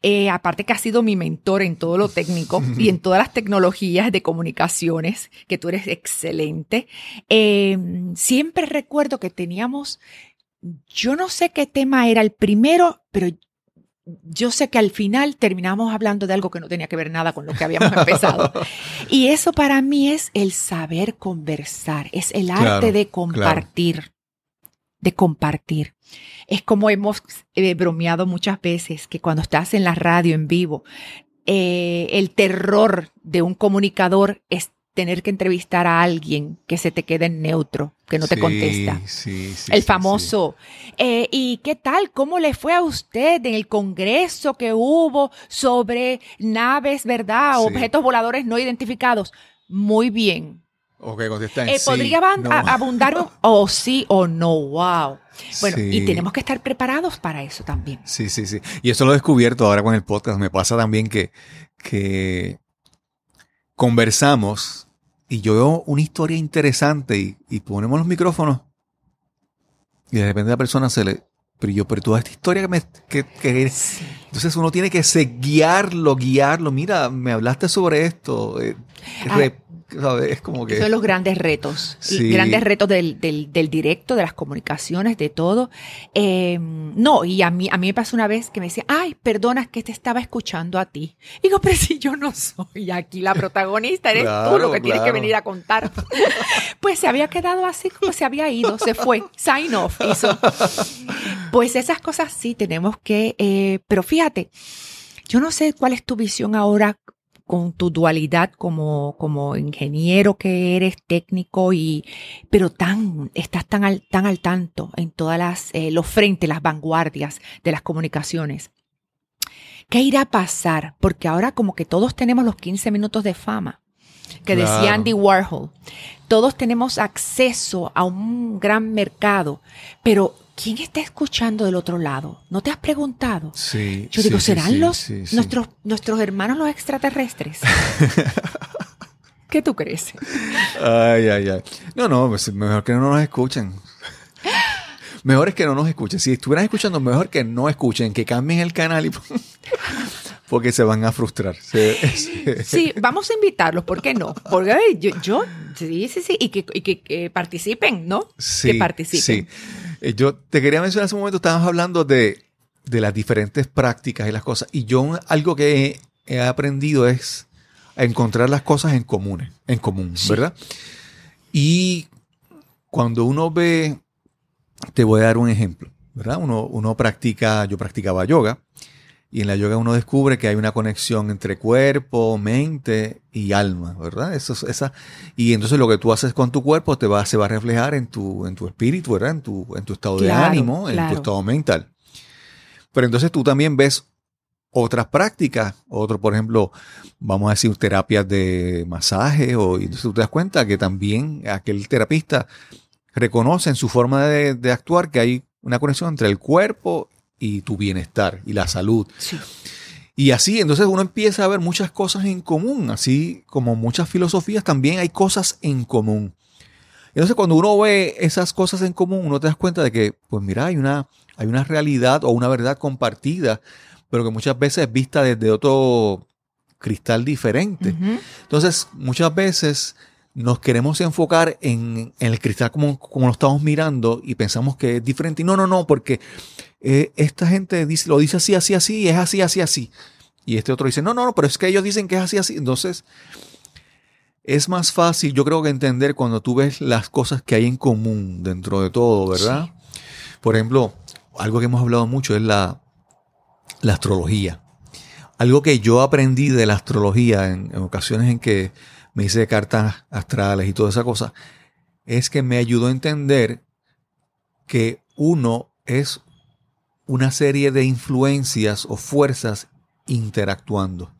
[SPEAKER 2] eh, aparte que has sido mi mentor en todo lo técnico y en todas las tecnologías de comunicaciones, que tú eres excelente, eh, siempre recuerdo que teníamos, yo no sé qué tema era el primero, pero yo sé que al final terminamos hablando de algo que no tenía que ver nada con lo que habíamos empezado. y eso para mí es el saber conversar, es el arte
[SPEAKER 1] Claro,
[SPEAKER 2] de compartir,
[SPEAKER 1] claro.
[SPEAKER 2] de compartir. Es como hemos eh, bromeado muchas veces que cuando estás en la radio en vivo, eh, el terror de un comunicador es tener que entrevistar a alguien que se te quede en neutro, que no te contesta.
[SPEAKER 1] sí, sí,
[SPEAKER 2] el famoso. eh, ¿Y qué tal? ¿Cómo le fue a usted en el congreso que hubo sobre naves, verdad? Objetos voladores no identificados. Muy bien.
[SPEAKER 1] Ok, contesta en
[SPEAKER 2] Eh, ¿Podría
[SPEAKER 1] no.
[SPEAKER 2] abundar un o sí o no? Wow. Bueno,
[SPEAKER 1] Sí.
[SPEAKER 2] y tenemos que estar preparados para eso también.
[SPEAKER 1] Sí, sí, sí. Y eso lo he descubierto ahora con el podcast. Me pasa también que, que conversamos y yo veo una historia interesante y, y ponemos los micrófonos y de repente la persona se le... Pero yo, pero toda esta historia que me... Que, que- entonces uno tiene que guiarlo, guiarlo. Mira, me hablaste sobre esto. eh,
[SPEAKER 2] Ah.
[SPEAKER 1] re- ¿sabes? Es como que...
[SPEAKER 2] Son los grandes retos,
[SPEAKER 1] Sí.
[SPEAKER 2] grandes retos del, del- del directo, de las comunicaciones, de todo. Eh, no, y a mí, a mí me pasó una vez que me decía, ay, perdona, que te estaba escuchando a ti. Digo, pero si yo no soy aquí la protagonista, eres tú
[SPEAKER 1] Claro,
[SPEAKER 2] lo que tienes que
[SPEAKER 1] claro.
[SPEAKER 2] venir a contar. pues se había quedado así como se había ido, se fue, sign off hizo. Pues esas cosas sí tenemos que, eh, pero fíjate, yo no sé cuál es tu visión ahora con tu dualidad como, como ingeniero que eres, técnico y, pero tan, estás tan al, tan al tanto en todas las, eh, los frentes, las vanguardias de las comunicaciones. ¿Qué irá a pasar? Porque ahora como que todos tenemos los 15 minutos de fama, que decía. Andy Warhol. Todos tenemos acceso a un gran mercado, pero ¿quién está escuchando del otro lado? ¿No te has preguntado?
[SPEAKER 1] Sí,
[SPEAKER 2] Yo digo,
[SPEAKER 1] sí,
[SPEAKER 2] ¿serán
[SPEAKER 1] sí,
[SPEAKER 2] los nuestros nuestros hermanos los extraterrestres? ¿Qué tú crees?
[SPEAKER 1] Ay, ay, ay. No, no, pues mejor que no nos escuchen. Mejor es que no nos escuchen. Si estuvieran escuchando, mejor que no escuchen, que cambien el canal y porque se van a frustrar. Se- se-
[SPEAKER 2] Sí, vamos a invitarlos, ¿por qué no? Porque yo, yo sí, sí, sí, y que, y que, que participen, ¿no?
[SPEAKER 1] Sí,
[SPEAKER 2] que participen.
[SPEAKER 1] sí. Eh, Yo te quería mencionar hace un momento, estábamos hablando de, de las diferentes prácticas y las cosas. Y yo algo que he, he aprendido es a encontrar las cosas en común, en común,
[SPEAKER 2] Sí.
[SPEAKER 1] ¿verdad? Y cuando uno ve, te voy a dar un ejemplo, ¿verdad? Uno, uno practica, yo practicaba yoga. Y en la yoga uno descubre que hay una conexión entre cuerpo, mente y alma, ¿verdad? Eso, es- esa, y entonces lo que tú haces con tu cuerpo te va, se va a reflejar en tu, en tu espíritu, ¿verdad? En tu, en tu estado de
[SPEAKER 2] Claro,
[SPEAKER 1] ánimo, en tu estado mental. Pero entonces tú también ves otras prácticas, otro, por ejemplo, vamos a decir terapias de masaje, o y entonces tú te das cuenta que también aquel terapista reconoce en su forma de, de actuar que hay una conexión entre el cuerpo y tu bienestar y la salud.
[SPEAKER 2] Sí.
[SPEAKER 1] Y así, entonces uno empieza a ver muchas cosas en común, así como muchas filosofías, también hay cosas en común. Entonces cuando uno ve esas cosas en común, uno te das cuenta de que, pues mira, hay una, hay una realidad o una verdad compartida, pero que muchas veces es vista desde otro cristal diferente. Entonces, muchas veces nos queremos enfocar en, en el cristal como, como lo estamos mirando y pensamos que es diferente. Y no, no, no, porque eh, esta gente dice, lo dice así, así, así, y es así, así, así. Y este otro dice, no, no, no, pero es que ellos dicen que es así, así. Entonces, es más fácil, yo creo que entender cuando tú ves las cosas que hay en común dentro de todo, ¿verdad? Por ejemplo, algo que hemos hablado mucho es la, la astrología. Algo que yo aprendí de la astrología en, en ocasiones en que me hice cartas astrales y toda esa cosa, es que me ayudó a entender que uno es una serie de influencias o fuerzas interactuando.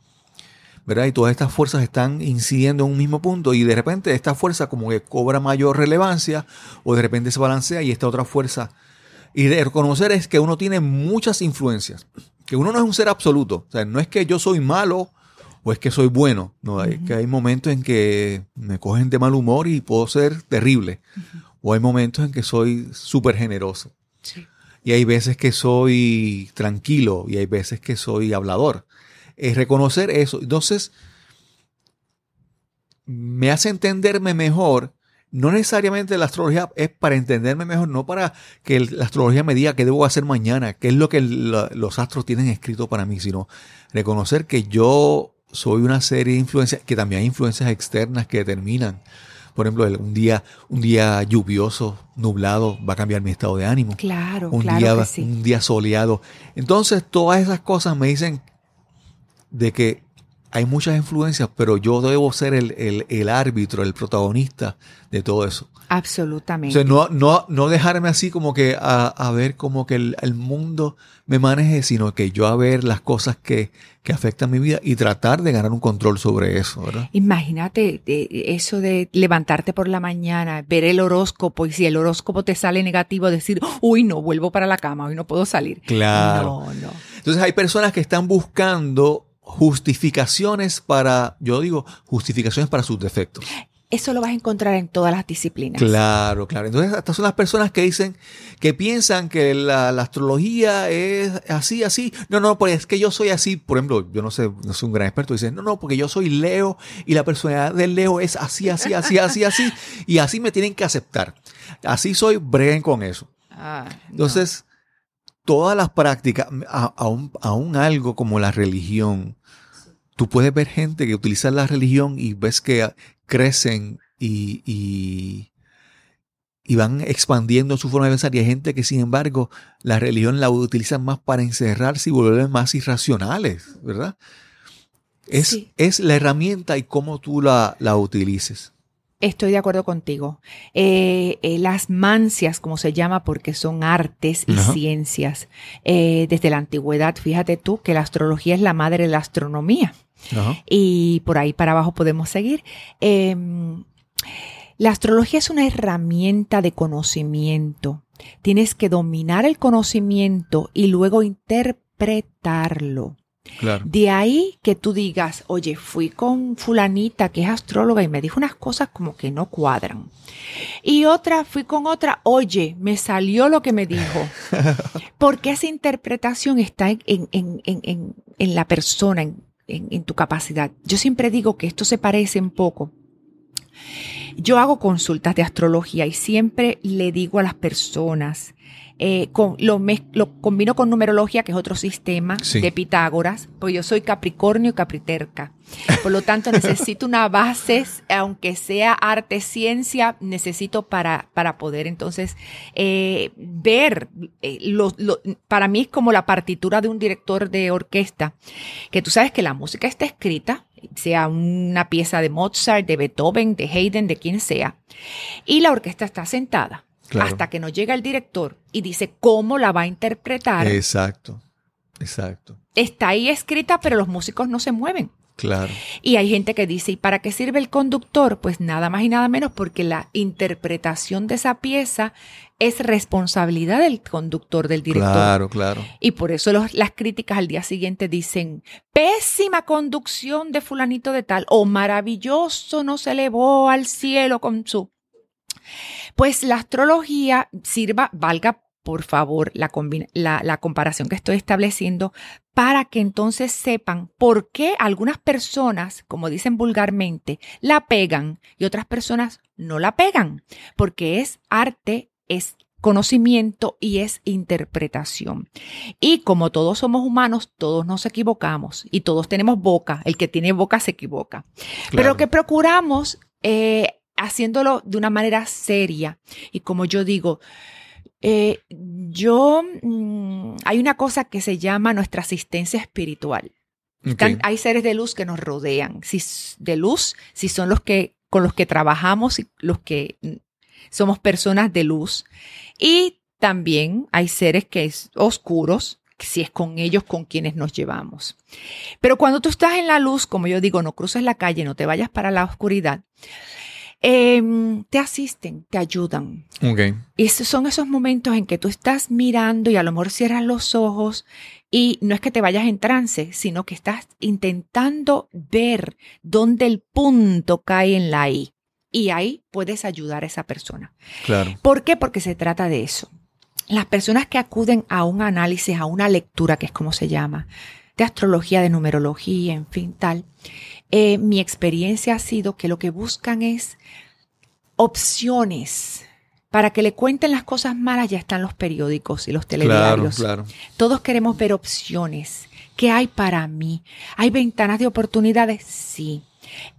[SPEAKER 1] ¿Verdad? Y todas estas fuerzas están incidiendo en un mismo punto y de repente esta fuerza como que cobra mayor relevancia o de repente se balancea y esta otra fuerza. Y de reconocer es que uno tiene muchas influencias, que uno no es un ser absoluto. O sea, no es que yo soy malo o es que soy bueno. No, hay, que hay momentos en que me cogen de mal humor y puedo ser terrible. O hay momentos en que soy súper generoso.
[SPEAKER 2] Sí.
[SPEAKER 1] Y hay veces que soy tranquilo y hay veces que soy hablador. Es reconocer eso. Entonces, me hace entenderme mejor. No necesariamente la astrología es para entenderme mejor, no para que la astrología me diga qué debo hacer mañana, qué es lo que los astros tienen escrito para mí, sino reconocer que yo soy una serie de influencias, que también hay influencias externas que determinan. Por ejemplo, un día, un día lluvioso, nublado, va a cambiar mi estado de ánimo
[SPEAKER 2] Claro,
[SPEAKER 1] un,
[SPEAKER 2] claro
[SPEAKER 1] día,
[SPEAKER 2] que sí.
[SPEAKER 1] un día soleado. Entonces, todas esas cosas me dicen de que hay muchas influencias, pero yo debo ser el, el, el árbitro, el protagonista de todo eso.
[SPEAKER 2] Absolutamente.
[SPEAKER 1] O sea, no, no, no dejarme así como que a, a ver como que el, el, mundo me maneje, sino que yo a ver las cosas que, que afectan mi vida y tratar de ganar un control sobre eso, ¿verdad?
[SPEAKER 2] Imagínate eso de levantarte por la mañana, ver el horóscopo y si el horóscopo te sale negativo, decir, uy, no, vuelvo para la cama, hoy no puedo salir.
[SPEAKER 1] Claro.
[SPEAKER 2] No, no.
[SPEAKER 1] Entonces hay personas que están buscando justificaciones para, yo digo, justificaciones para sus defectos.
[SPEAKER 2] Eso lo vas a encontrar en todas las disciplinas.
[SPEAKER 1] Claro, claro. Entonces, estas son las personas que dicen, que piensan que la, la, astrología es así, así. No, no, pues es que yo soy así. Por ejemplo, yo no sé, no soy un gran experto. Dicen, no, no, porque yo soy Leo y la personalidad del Leo es así, así, así, así, así. Y así me tienen que aceptar. Así soy, breguen con eso.
[SPEAKER 2] Ah, no.
[SPEAKER 1] Entonces, todas las prácticas, aún algo como la religión, tú puedes ver gente que utiliza la religión y ves que crecen y, y, y, van expandiendo su forma de pensar. Y hay gente que, sin embargo, la religión la utilizan más para encerrarse y volverse más irracionales, ¿verdad? Es,
[SPEAKER 2] Sí.
[SPEAKER 1] es la herramienta y cómo tú la, la utilices.
[SPEAKER 2] Estoy de acuerdo contigo. Eh, eh, las mancias, como se llama, porque son artes y
[SPEAKER 1] Ajá.
[SPEAKER 2] ciencias, eh, desde la antigüedad, fíjate tú que la astrología es la madre de la astronomía.
[SPEAKER 1] Ajá.
[SPEAKER 2] y por ahí para abajo podemos seguir. Eh, la astrología es una herramienta de conocimiento. Tienes que dominar el conocimiento y luego interpretarlo.
[SPEAKER 1] Claro.
[SPEAKER 2] De ahí que tú digas, oye, fui con fulanita que es astróloga y me dijo unas cosas como que no cuadran. Y otra, fui con otra, oye, me salió lo que me dijo. Porque esa interpretación está en, en, en, en, en la persona, en, en, tu capacidad. Yo siempre digo que esto se parece un poco. Yo hago consultas de astrología y siempre le digo a las personas, eh, con, lo, lo, combino con numerología, que es otro sistema
[SPEAKER 1] Sí.
[SPEAKER 2] de Pitágoras, pues yo soy Capricornio y Capriterca. Por lo tanto, necesito una base, aunque sea arte, ciencia, necesito para, para poder entonces eh, ver. eh, lo- lo- para mí es como la partitura de un director de orquesta, que tú sabes que la música está escrita, sea una pieza de Mozart, de Beethoven, de Haydn, de quien sea, y la orquesta está sentada.
[SPEAKER 1] Claro.
[SPEAKER 2] Hasta que no llega el director y dice cómo la va a interpretar.
[SPEAKER 1] Exacto. Exacto.
[SPEAKER 2] Está ahí escrita, pero los músicos no se mueven.
[SPEAKER 1] Claro.
[SPEAKER 2] Y hay gente que dice, ¿y para qué sirve el conductor? Pues nada más y nada menos porque la interpretación de esa pieza es responsabilidad del conductor, del director.
[SPEAKER 1] Claro, claro.
[SPEAKER 2] Y por eso los- las críticas al día siguiente dicen, pésima conducción de fulanito de tal, o maravilloso, no se elevó al cielo con su... Pues la astrología sirva, valga por favor la, la, la comparación que estoy estableciendo, para que entonces sepan por qué algunas personas, como dicen vulgarmente, la pegan y otras personas no la pegan, porque es arte, es conocimiento y es interpretación. Y como todos somos humanos, todos nos equivocamos y todos tenemos boca. El que tiene boca se equivoca. Pero
[SPEAKER 1] claro.
[SPEAKER 2] que procuramos eh, haciéndolo de una manera seria. Y como yo digo, eh, yo, mm, hay una cosa que se llama nuestra asistencia espiritual. Están- hay seres de luz que nos rodean, si de luz, si son los que con los que trabajamos y los que mm, somos personas de luz. Y también hay seres que es oscuros, si es con ellos con quienes nos llevamos. Pero cuando tú estás en la luz, como yo digo, no cruces la calle, no te vayas para la oscuridad, em, te asisten, te ayudan.
[SPEAKER 1] Ok.
[SPEAKER 2] Y son esos momentos en que tú estás mirando y a lo mejor cierras los ojos y no es que te vayas en trance, sino que estás intentando ver dónde el punto cae en la I. Y ahí puedes ayudar a esa persona.
[SPEAKER 1] Claro.
[SPEAKER 2] ¿Por qué? Porque se trata de eso. Las personas que acuden a un análisis, a una lectura, que es como se llama, de astrología, de numerología, en fin, tal, eh, mi experiencia ha sido que lo que buscan es opciones. Para que le cuenten las cosas malas ya están los periódicos y los
[SPEAKER 1] Claro,
[SPEAKER 2] telediarios.
[SPEAKER 1] claro.
[SPEAKER 2] Todos queremos ver opciones. ¿Qué hay para mí? ¿Hay ventanas de oportunidades? Sí.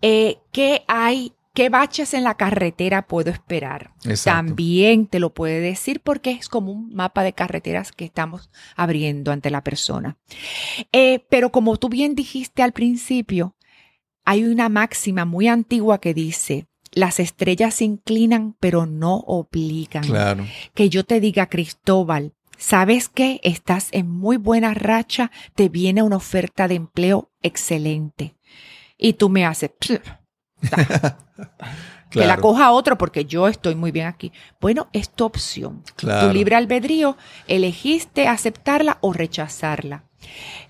[SPEAKER 2] Eh, ¿Qué hay? ¿Qué baches en la carretera puedo esperar?
[SPEAKER 1] Exacto.
[SPEAKER 2] También te lo puede decir porque es como un mapa de carreteras que estamos abriendo ante la persona. Eh, pero como tú bien dijiste al principio, hay una máxima muy antigua que dice, las estrellas se inclinan pero no obligan.
[SPEAKER 1] Claro.
[SPEAKER 2] Que yo te diga, Cristóbal, ¿sabes qué? Estás en muy buena racha, te viene una oferta de empleo excelente. Y tú me haces, "Pff, que la
[SPEAKER 1] Claro.
[SPEAKER 2] coja otro porque yo estoy muy bien aquí. Bueno, es tu opción.
[SPEAKER 1] Claro.
[SPEAKER 2] Tu libre albedrío, elegiste aceptarla o rechazarla.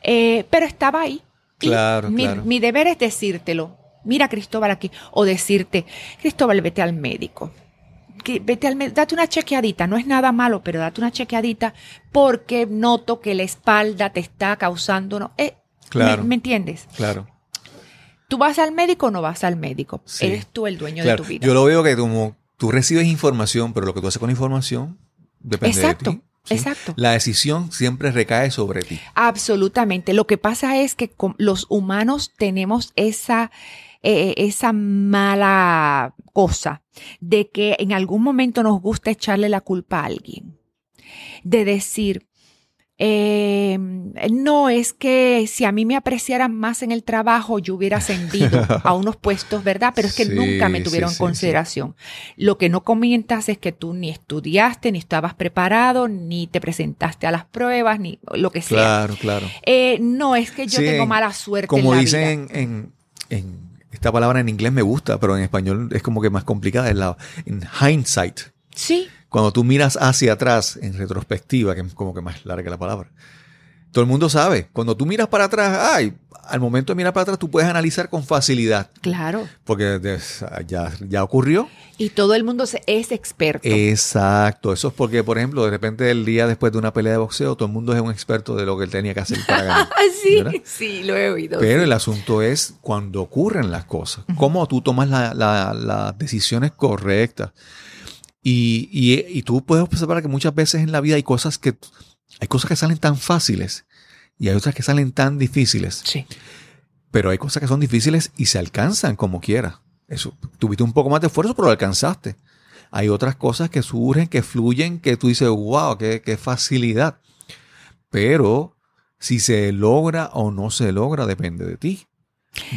[SPEAKER 2] Eh, pero estaba ahí. Y
[SPEAKER 1] Claro,
[SPEAKER 2] mi,
[SPEAKER 1] claro.
[SPEAKER 2] mi deber es decírtelo. Mira, Cristóbal, aquí. O decirte, Cristóbal, vete al médico. Que vete al médico, date una chequeadita. No es nada malo, pero date una chequeadita porque noto que la espalda te está causando. No, eh,
[SPEAKER 1] Claro.
[SPEAKER 2] ¿me, me entiendes?
[SPEAKER 1] Claro.
[SPEAKER 2] ¿Tú vas al médico o no vas al médico?
[SPEAKER 1] Sí.
[SPEAKER 2] Eres tú el dueño
[SPEAKER 1] Claro,
[SPEAKER 2] de tu vida.
[SPEAKER 1] Yo lo veo que como tú recibes información, pero lo que tú haces con la información depende
[SPEAKER 2] Exacto,
[SPEAKER 1] de ti. ¿Sí?
[SPEAKER 2] exacto.
[SPEAKER 1] La decisión siempre recae sobre ti.
[SPEAKER 2] Absolutamente. Lo que pasa es que los humanos tenemos esa, eh, esa mala cosa de que en algún momento nos gusta echarle la culpa a alguien. De decir, eh, no, es que si a mí me apreciaran más en el trabajo, yo hubiera ascendido a unos puestos, ¿verdad? Pero es que
[SPEAKER 1] Sí,
[SPEAKER 2] nunca me tuvieron
[SPEAKER 1] sí,
[SPEAKER 2] en consideración. Lo que no comentas es que tú ni estudiaste, ni estabas preparado, ni te presentaste a las pruebas, ni lo que sea.
[SPEAKER 1] Claro, claro.
[SPEAKER 2] Eh, no, es que yo tengo
[SPEAKER 1] en-
[SPEAKER 2] mala suerte.
[SPEAKER 1] Como
[SPEAKER 2] en la
[SPEAKER 1] dicen
[SPEAKER 2] vida.
[SPEAKER 1] en, en, en- esta palabra en inglés me gusta, pero en español es como que más complicada, es la en hindsight.
[SPEAKER 2] Sí,
[SPEAKER 1] Cuando tú miras hacia atrás en retrospectiva, que es como que más larga la palabra. Todo el mundo sabe, cuando tú miras para atrás, ay, al momento de mirar para atrás tú puedes analizar con facilidad,
[SPEAKER 2] claro.
[SPEAKER 1] porque ya, ya ocurrió.
[SPEAKER 2] Y todo el mundo es experto.
[SPEAKER 1] Exacto, eso es porque, por ejemplo, de repente el día después de una pelea de boxeo, todo el mundo es un experto de lo que él tenía que hacer para ganar.
[SPEAKER 2] Ah, sí,
[SPEAKER 1] ¿verdad?
[SPEAKER 2] sí, lo he oído.
[SPEAKER 1] Pero
[SPEAKER 2] sí.
[SPEAKER 1] el asunto es cuando ocurren las cosas, cómo tú tomas la- la- las decisiones correctas. Y, y- y tú puedes observar que muchas veces en la vida hay cosas que hay cosas que salen tan fáciles y hay otras que salen tan difíciles.
[SPEAKER 2] Sí.
[SPEAKER 1] Pero hay cosas que son difíciles y se alcanzan como quiera. Eso, tuviste un poco más de esfuerzo, pero lo alcanzaste. Hay otras cosas que surgen, que fluyen, que tú dices, wow, qué, qué facilidad. Pero si se logra o no se logra, depende de ti.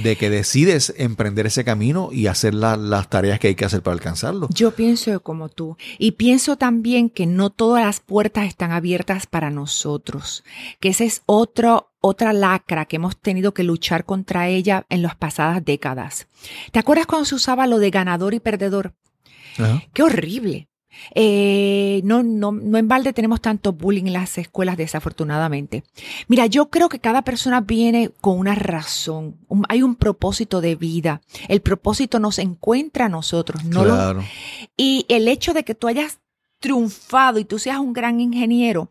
[SPEAKER 1] De que decides emprender ese camino y hacer la- las tareas que hay que hacer para alcanzarlo.
[SPEAKER 2] Yo pienso como tú. Y pienso también que no todas las puertas están abiertas para nosotros. Que esa es otro, otra lacra que hemos tenido que luchar contra ella en las pasadas décadas. ¿Te acuerdas cuando se usaba lo de ganador y perdedor?
[SPEAKER 1] Ajá.
[SPEAKER 2] Qué horrible. Eh, no, no, no en balde tenemos tanto bullying en las escuelas, desafortunadamente. Mira, yo creo que cada persona viene con una razón. Un- hay un propósito de vida. El propósito nos encuentra a nosotros, no lo-
[SPEAKER 1] claro.
[SPEAKER 2] y el hecho de que tú hayas triunfado y tú seas un gran ingeniero,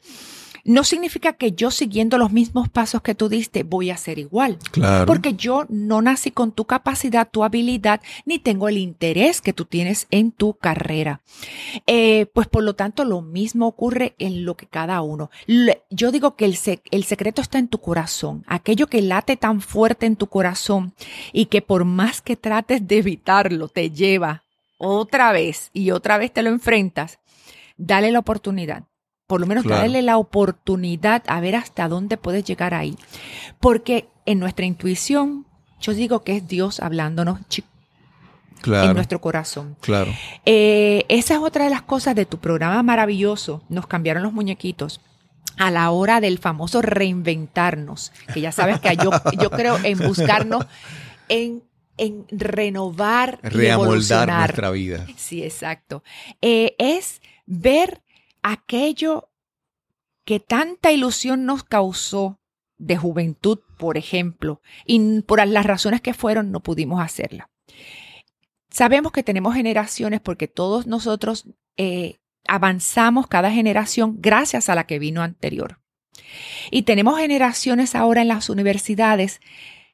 [SPEAKER 2] no significa que yo siguiendo los mismos pasos que tú diste voy a ser igual.
[SPEAKER 1] Claro.
[SPEAKER 2] Porque yo no nací con tu capacidad, tu habilidad, ni tengo el interés que tú tienes en tu carrera. Eh, pues por lo tanto, lo mismo ocurre en lo que cada uno. Yo digo que el, sec- el secreto está en tu corazón, aquello que late tan fuerte en tu corazón y que por más que trates de evitarlo, te lleva otra vez y otra vez te lo enfrentas, dale la oportunidad. Por lo menos
[SPEAKER 1] Claro.
[SPEAKER 2] dale la oportunidad a ver hasta dónde puedes llegar ahí. Porque en nuestra intuición, yo digo que es Dios hablándonos
[SPEAKER 1] claro.
[SPEAKER 2] en nuestro corazón.
[SPEAKER 1] Claro.
[SPEAKER 2] Eh, esa es otra de las cosas de tu programa maravilloso. Nos cambiaron los muñequitos. A la hora del famoso reinventarnos, que ya sabes que yo, yo creo en buscarnos, en, en renovar,
[SPEAKER 1] Reamoldar nuestra vida.
[SPEAKER 2] Sí, exacto. Eh, es ver aquello que tanta ilusión nos causó de juventud, por ejemplo, y por las razones que fueron no pudimos hacerla. Sabemos que tenemos generaciones porque todos nosotros eh, avanzamos cada generación gracias a la que vino anterior. Y tenemos generaciones ahora en las universidades,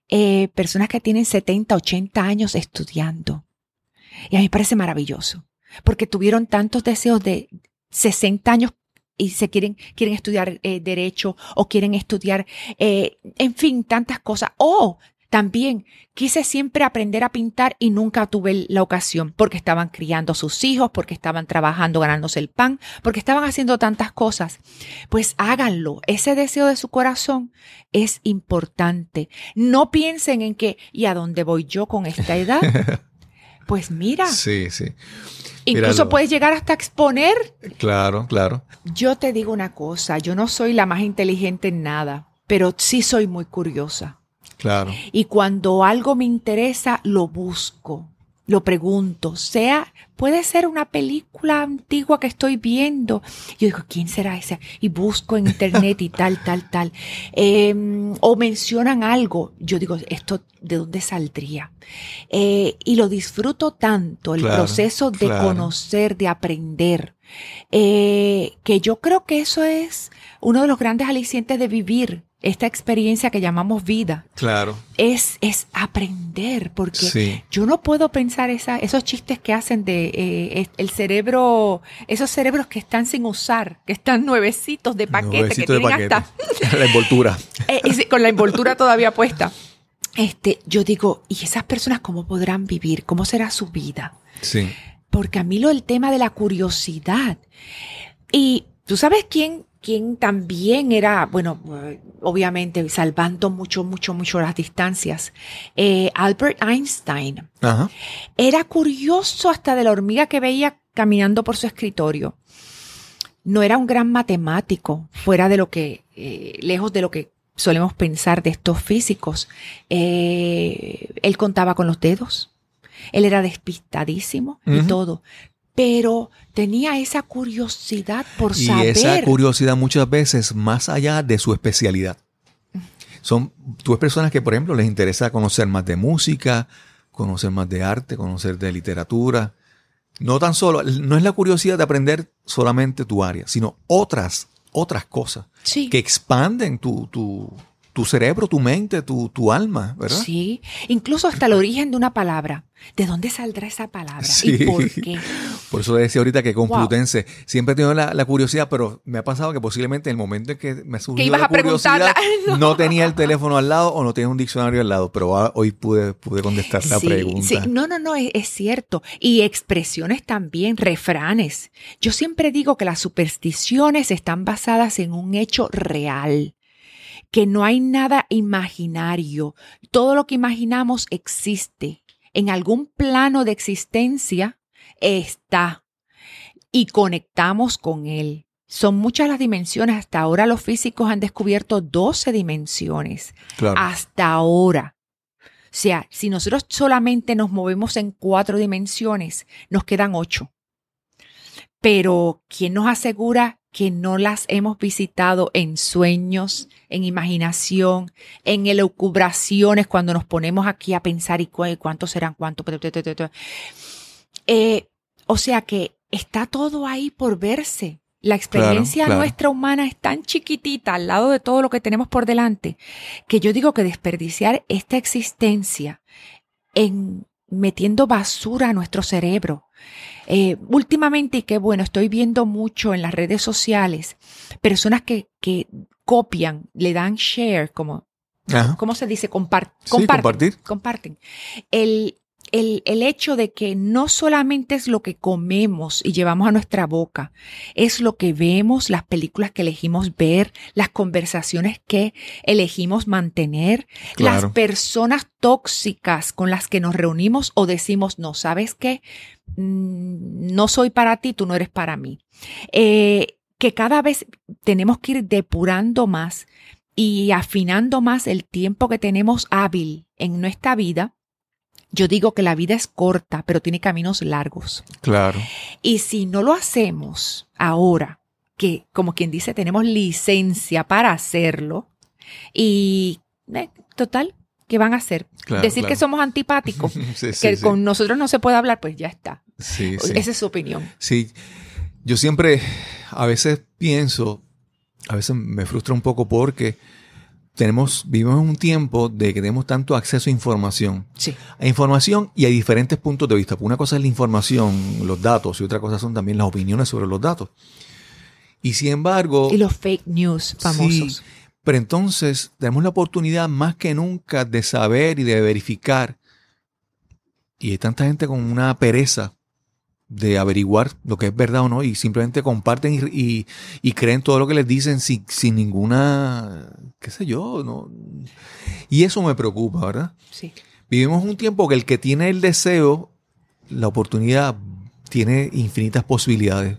[SPEAKER 2] eh, personas que tienen 70, 80 años estudiando. Y a mí me parece maravilloso, porque tuvieron tantos deseos de 60 años y se quieren, quieren estudiar eh, derecho o quieren estudiar, eh, en fin, tantas cosas. O También quise siempre aprender a pintar y nunca tuve la ocasión porque estaban criando a sus hijos, porque estaban trabajando ganándose el pan, porque estaban haciendo tantas cosas. Pues háganlo. Ese deseo de su corazón es importante. No piensen en que, ¿y a dónde voy yo con esta edad? Pues mira.
[SPEAKER 1] Sí, sí.
[SPEAKER 2] Incluso
[SPEAKER 1] Míralo.
[SPEAKER 2] puedes llegar hasta exponer.
[SPEAKER 1] Claro, claro.
[SPEAKER 2] Yo te digo una cosa, yo no soy la más inteligente en nada, pero sí soy muy curiosa.
[SPEAKER 1] Claro.
[SPEAKER 2] Y cuando algo me interesa, lo busco, lo pregunto. Sea, puede ser una película antigua que estoy viendo. Yo digo, ¿quién será esa? Y busco en internet y tal, tal, tal. Eh, o mencionan algo. Yo digo, ¿esto de dónde saldría? Eh, y lo disfruto tanto, el
[SPEAKER 1] Claro,
[SPEAKER 2] proceso de
[SPEAKER 1] claro.
[SPEAKER 2] conocer, de aprender, eh, que yo creo que eso es uno de los grandes alicientes de vivir esta experiencia que llamamos vida
[SPEAKER 1] Claro.
[SPEAKER 2] es, es aprender, porque
[SPEAKER 1] Sí.
[SPEAKER 2] yo no puedo pensar esa, esos chistes que hacen de eh, el cerebro, esos cerebros que están sin usar, que están nuevecitos de paquete,
[SPEAKER 1] Nuevecito
[SPEAKER 2] que
[SPEAKER 1] de
[SPEAKER 2] tienen
[SPEAKER 1] paquete.
[SPEAKER 2] hasta
[SPEAKER 1] La envoltura.
[SPEAKER 2] eh, y con la envoltura todavía puesta. Este, yo digo, ¿y esas personas cómo podrán vivir? ¿Cómo será su vida?
[SPEAKER 1] Sí.
[SPEAKER 2] Porque a mí lo del tema de la curiosidad. Y tú sabes quién, quién también era, bueno, obviamente salvando mucho, mucho, mucho las distancias. Eh, Albert Einstein.
[SPEAKER 1] Ajá.
[SPEAKER 2] Era curioso hasta de la hormiga que veía caminando por su escritorio. No era un gran matemático, fuera de lo que, eh, lejos de lo que solemos pensar de estos físicos. Eh, él contaba con los dedos. Él era despistadísimo y todo. Pero tenía esa curiosidad por
[SPEAKER 1] Y
[SPEAKER 2] saber.
[SPEAKER 1] esa curiosidad muchas veces más allá de su especialidad. Son tú ves personas que, por ejemplo, les interesa conocer más de música, conocer más de arte, conocer de literatura. No tan solo, no es la curiosidad de aprender solamente tu área, sino otras, otras cosas
[SPEAKER 2] sí.
[SPEAKER 1] que expanden tu, tu, tu cerebro, tu mente, tu, tu alma, ¿verdad?
[SPEAKER 2] Sí, incluso hasta el origen de una palabra. ¿De dónde saldrá esa palabra?
[SPEAKER 1] Sí.
[SPEAKER 2] ¿Y por qué?
[SPEAKER 1] Por eso decía ahorita que
[SPEAKER 2] Wow.
[SPEAKER 1] Complutense siempre he tenido la, la curiosidad, pero me ha pasado que posiblemente en el momento en que me surgió
[SPEAKER 2] ibas
[SPEAKER 1] la
[SPEAKER 2] a preguntarla.
[SPEAKER 1] curiosidad, no. tenía el teléfono al lado o no tenía un diccionario al lado, pero hoy pude, pude contestar la
[SPEAKER 2] Sí,
[SPEAKER 1] pregunta.
[SPEAKER 2] sí. No, no, no, es, es cierto. Y expresiones también, refranes. Yo siempre digo que las supersticiones están basadas en un hecho real, que no hay nada imaginario. Todo lo que imaginamos existe. En algún plano de existencia está y conectamos con él. Son muchas las dimensiones. Hasta ahora los físicos han descubierto 12 dimensiones
[SPEAKER 1] Claro.
[SPEAKER 2] hasta ahora. O sea, si nosotros solamente nos movemos en cuatro dimensiones, nos quedan ocho. Pero, ¿quién nos asegura que no las hemos visitado en sueños, en imaginación, en elucubraciones, cuando nos ponemos aquí a pensar y cu- cuántos serán cuántos? Eh, o sea que está todo ahí por verse. La experiencia
[SPEAKER 1] claro.
[SPEAKER 2] nuestra humana es tan chiquitita al lado de todo lo que tenemos por delante que yo digo que desperdiciar esta existencia en metiendo basura a nuestro cerebro. Eh, últimamente, y qué bueno, estoy viendo mucho en las redes sociales personas que, que copian, le dan share, como,
[SPEAKER 1] Ajá.
[SPEAKER 2] ¿cómo se dice? Compar-
[SPEAKER 1] Sí,
[SPEAKER 2] comparten,
[SPEAKER 1] compartir.
[SPEAKER 2] comparten. El, el, el hecho de que no solamente es lo que comemos y llevamos a nuestra boca, es lo que vemos, las películas que elegimos ver, las conversaciones que elegimos mantener, las personas tóxicas con las que nos reunimos o decimos, no, ¿sabes qué? Mm, No soy para ti, tú no eres para mí. Eh, que cada vez tenemos que ir depurando más y afinando más el tiempo que tenemos hábil en nuestra vida. Yo digo que la vida es corta, pero tiene caminos largos.
[SPEAKER 1] Claro.
[SPEAKER 2] Y si no lo hacemos ahora, que como quien dice, tenemos licencia para hacerlo, y eh, total, ¿qué van a hacer?
[SPEAKER 1] Claro,
[SPEAKER 2] Decir que somos antipáticos,
[SPEAKER 1] Sí, sí,
[SPEAKER 2] que
[SPEAKER 1] sí.
[SPEAKER 2] con nosotros no se puede hablar, pues ya está.
[SPEAKER 1] Sí, sí.
[SPEAKER 2] Esa es su opinión.
[SPEAKER 1] Sí, yo siempre, a veces pienso, a veces me frustra un poco porque tenemos, vivimos en un tiempo de que tenemos tanto acceso a información,
[SPEAKER 2] Sí.
[SPEAKER 1] a información y a diferentes puntos de vista. Una cosa es la información, los datos, y otra cosa son también las opiniones sobre los datos. Y sin embargo,
[SPEAKER 2] Y los fake news famosos.
[SPEAKER 1] Sí, Pero entonces tenemos la oportunidad más que nunca de saber y de verificar. Y hay tanta gente con una pereza de averiguar lo que es verdad o no y simplemente comparten y, y, creen todo lo que les dicen sin, sin, ninguna, qué sé yo, no. Y eso me preocupa, ¿verdad?
[SPEAKER 2] Sí.
[SPEAKER 1] Vivimos un tiempo que el que tiene el deseo, la oportunidad, tiene infinitas posibilidades.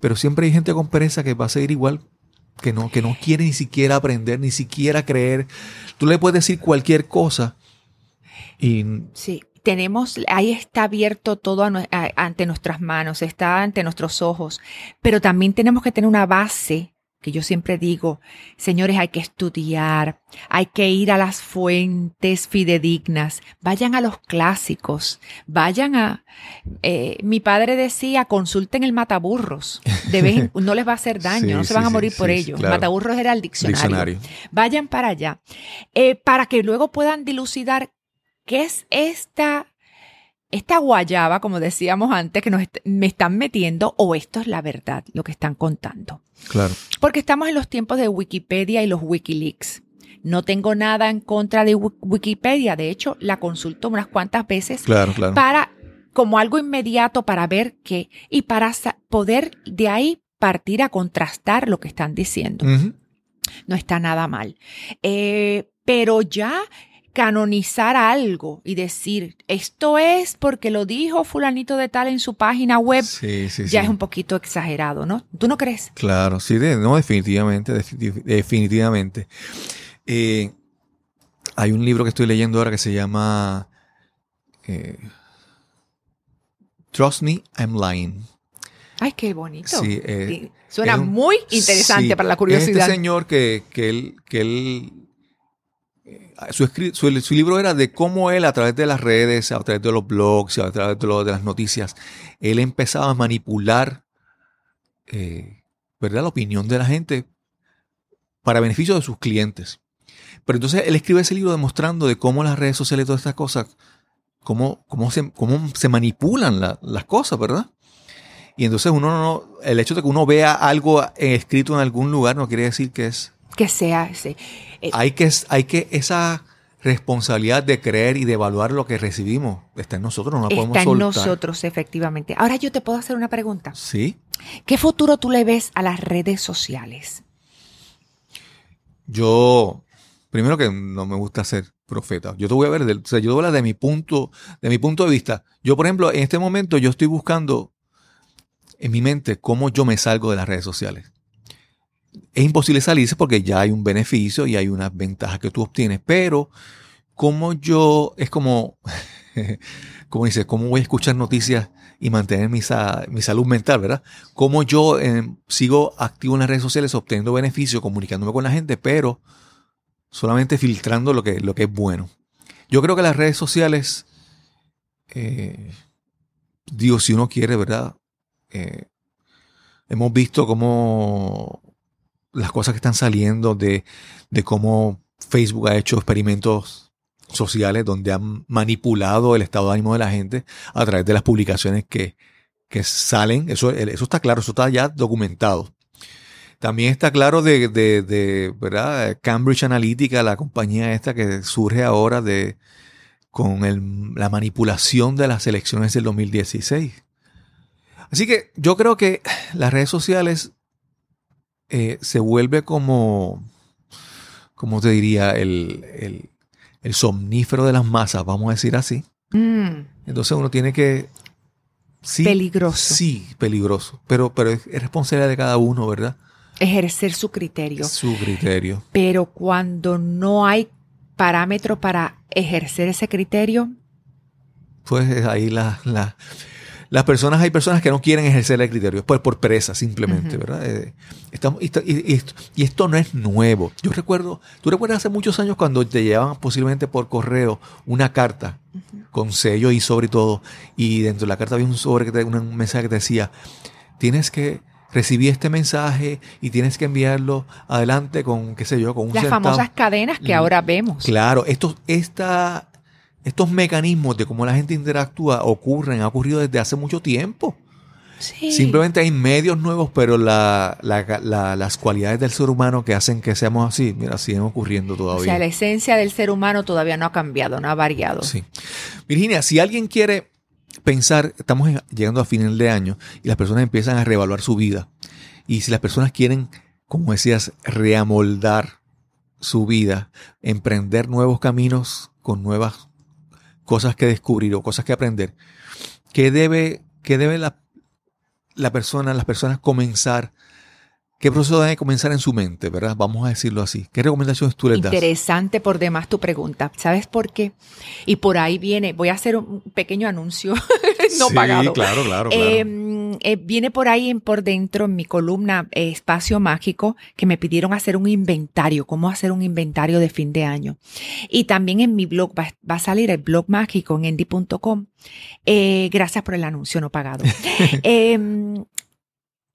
[SPEAKER 1] Pero siempre hay gente con pereza que va a seguir igual que no, que no quiere ni siquiera aprender, ni siquiera creer. Tú le puedes decir cualquier cosa y...
[SPEAKER 2] Sí, tenemos, ahí está abierto todo ante nuestras manos, está ante nuestros ojos, pero también tenemos que tener una base que yo siempre digo, señores, hay que estudiar, hay que ir a las fuentes fidedignas, vayan a los clásicos, vayan a... Eh, mi padre decía, consulten el mataburros, de no les va a hacer daño, no se van a morir por ello. Mataburros era el diccionario. Vayan para allá, eh, para que luego puedan dilucidar qué es esta esta guayaba, como decíamos antes, que nos me están metiendo, o esto es la verdad, lo que están contando.
[SPEAKER 1] Claro.
[SPEAKER 2] Porque estamos en los tiempos de Wikipedia y los Wikileaks. No tengo nada en contra de Wikipedia. De hecho, la consulto unas cuantas veces
[SPEAKER 1] claro, claro.
[SPEAKER 2] para, como algo inmediato para ver qué y para poder de ahí partir a contrastar lo que están diciendo. No está nada mal. Eh, pero ya canonizar algo y decir, esto es porque lo dijo fulanito de tal en su página web, ya es un poquito exagerado, ¿no? ¿Tú no crees?
[SPEAKER 1] Claro, sí, no, definitivamente, definitivamente. Eh, hay un libro que estoy leyendo ahora que se llama eh, Trust Me, I'm Lying.
[SPEAKER 2] Ay, qué bonito. Eh, Suena muy interesante para la curiosidad.
[SPEAKER 1] este señor que, que él, que él su, libro era de cómo él a través de las redes, a través de los blogs, a través de, de las noticias, él empezaba a manipular eh, ¿verdad? la opinión de la gente para beneficio de sus clientes. Pero entonces él escribe ese libro demostrando de cómo las redes sociales y todas estas cosas, cómo, cómo, se, cómo se manipulan las cosas, ¿verdad? Y entonces uno no, el hecho de que uno vea algo escrito en algún lugar no quiere decir que es
[SPEAKER 2] que sea ese.
[SPEAKER 1] Eh, hay, que, hay que esa responsabilidad de creer y de evaluar lo que recibimos está en nosotros, no la podemos
[SPEAKER 2] Está en nosotros, efectivamente. Ahora yo te puedo hacer una pregunta.
[SPEAKER 1] Sí.
[SPEAKER 2] ¿Qué futuro tú le ves a las redes sociales?
[SPEAKER 1] Yo, primero que no me gusta ser profeta. Yo te voy a ver, o sea, yo te voy a hablar de mi punto, de mi punto de vista. Yo, por ejemplo, en este momento yo estoy buscando en mi mente cómo yo me salgo de las redes sociales es imposible salirse porque ya hay un beneficio y hay unas ventajas que tú obtienes, pero como yo, es como, como dice, cómo voy a escuchar noticias y mantener mi, mi salud mental, ¿verdad? Como yo em, sigo activo en las redes sociales obteniendo beneficios, comunicándome con la gente, pero solamente filtrando lo que, lo que es bueno. Yo creo que las redes sociales, eh, digo, si uno quiere, ¿verdad? Eh, hemos visto cómo las cosas que están saliendo de, cómo Facebook ha hecho experimentos sociales donde han manipulado el estado de ánimo de la gente a través de las publicaciones que, salen. Eso, eso está claro, eso está ya documentado. También está claro de, de. Cambridge Analytica, la compañía esta que surge ahora de, con la manipulación de las elecciones del 2016. Así que yo creo que las redes sociales eh, se vuelve como, como te diría, el, somnífero de las masas, vamos a decir así. Mm. Entonces uno tiene que... Sí,
[SPEAKER 2] peligroso.
[SPEAKER 1] Sí, peligroso. Pero, pero es, responsabilidad de cada uno, ¿verdad?
[SPEAKER 2] Ejercer su criterio.
[SPEAKER 1] Su criterio.
[SPEAKER 2] Pero cuando no hay parámetro para ejercer ese criterio.
[SPEAKER 1] Pues ahí la, la las personas, hay personas que no quieren ejercer el criterio, pues por pereza simplemente, ¿verdad? Eh, estamos, y, esto, no es nuevo. Yo recuerdo, tú recuerdas hace muchos años cuando te llevaban posiblemente por correo una carta con sello y sobre todo, y dentro de la carta había un sobre, que te, un mensaje que te decía, tienes que recibir este mensaje y tienes que enviarlo adelante con, qué sé yo, con un
[SPEAKER 2] Las famosas cadenas que ahora vemos.
[SPEAKER 1] Claro, esto, esta, estos mecanismos de cómo la gente interactúa ocurren, ha ocurrido desde hace mucho tiempo.
[SPEAKER 2] Sí.
[SPEAKER 1] Simplemente hay medios nuevos, pero la- la- la- las cualidades del ser humano que hacen que seamos así, mira, siguen ocurriendo
[SPEAKER 2] O
[SPEAKER 1] todavía.
[SPEAKER 2] sea, la esencia del ser humano todavía no ha cambiado, no ha variado.
[SPEAKER 1] Sí. Virginia, si alguien quiere pensar, estamos llegando a final de año y las personas empiezan a reevaluar su vida. Y si las personas quieren, como decías, reamoldar su vida, emprender nuevos caminos con nuevas cosas que descubrir o cosas que aprender, ¿qué debe, qué debe la, la persona, las personas comenzar? ¿Qué proceso debe comenzar en su mente, verdad? Vamos a decirlo así. ¿Qué recomendaciones tú les das?
[SPEAKER 2] Interesante por demás tu pregunta. ¿Sabes por qué? Y por ahí viene, voy a hacer un pequeño anuncio no
[SPEAKER 1] sí,
[SPEAKER 2] pagado.
[SPEAKER 1] claro, claro, claro.
[SPEAKER 2] Eh, eh, viene por ahí en- por dentro en mi columna eh, Espacio Mágico que me pidieron hacer un inventario, cómo hacer un inventario de fin de año. Y también en mi blog va, va a salir el blog mágico en endy.com. Eh, gracias por el anuncio no pagado.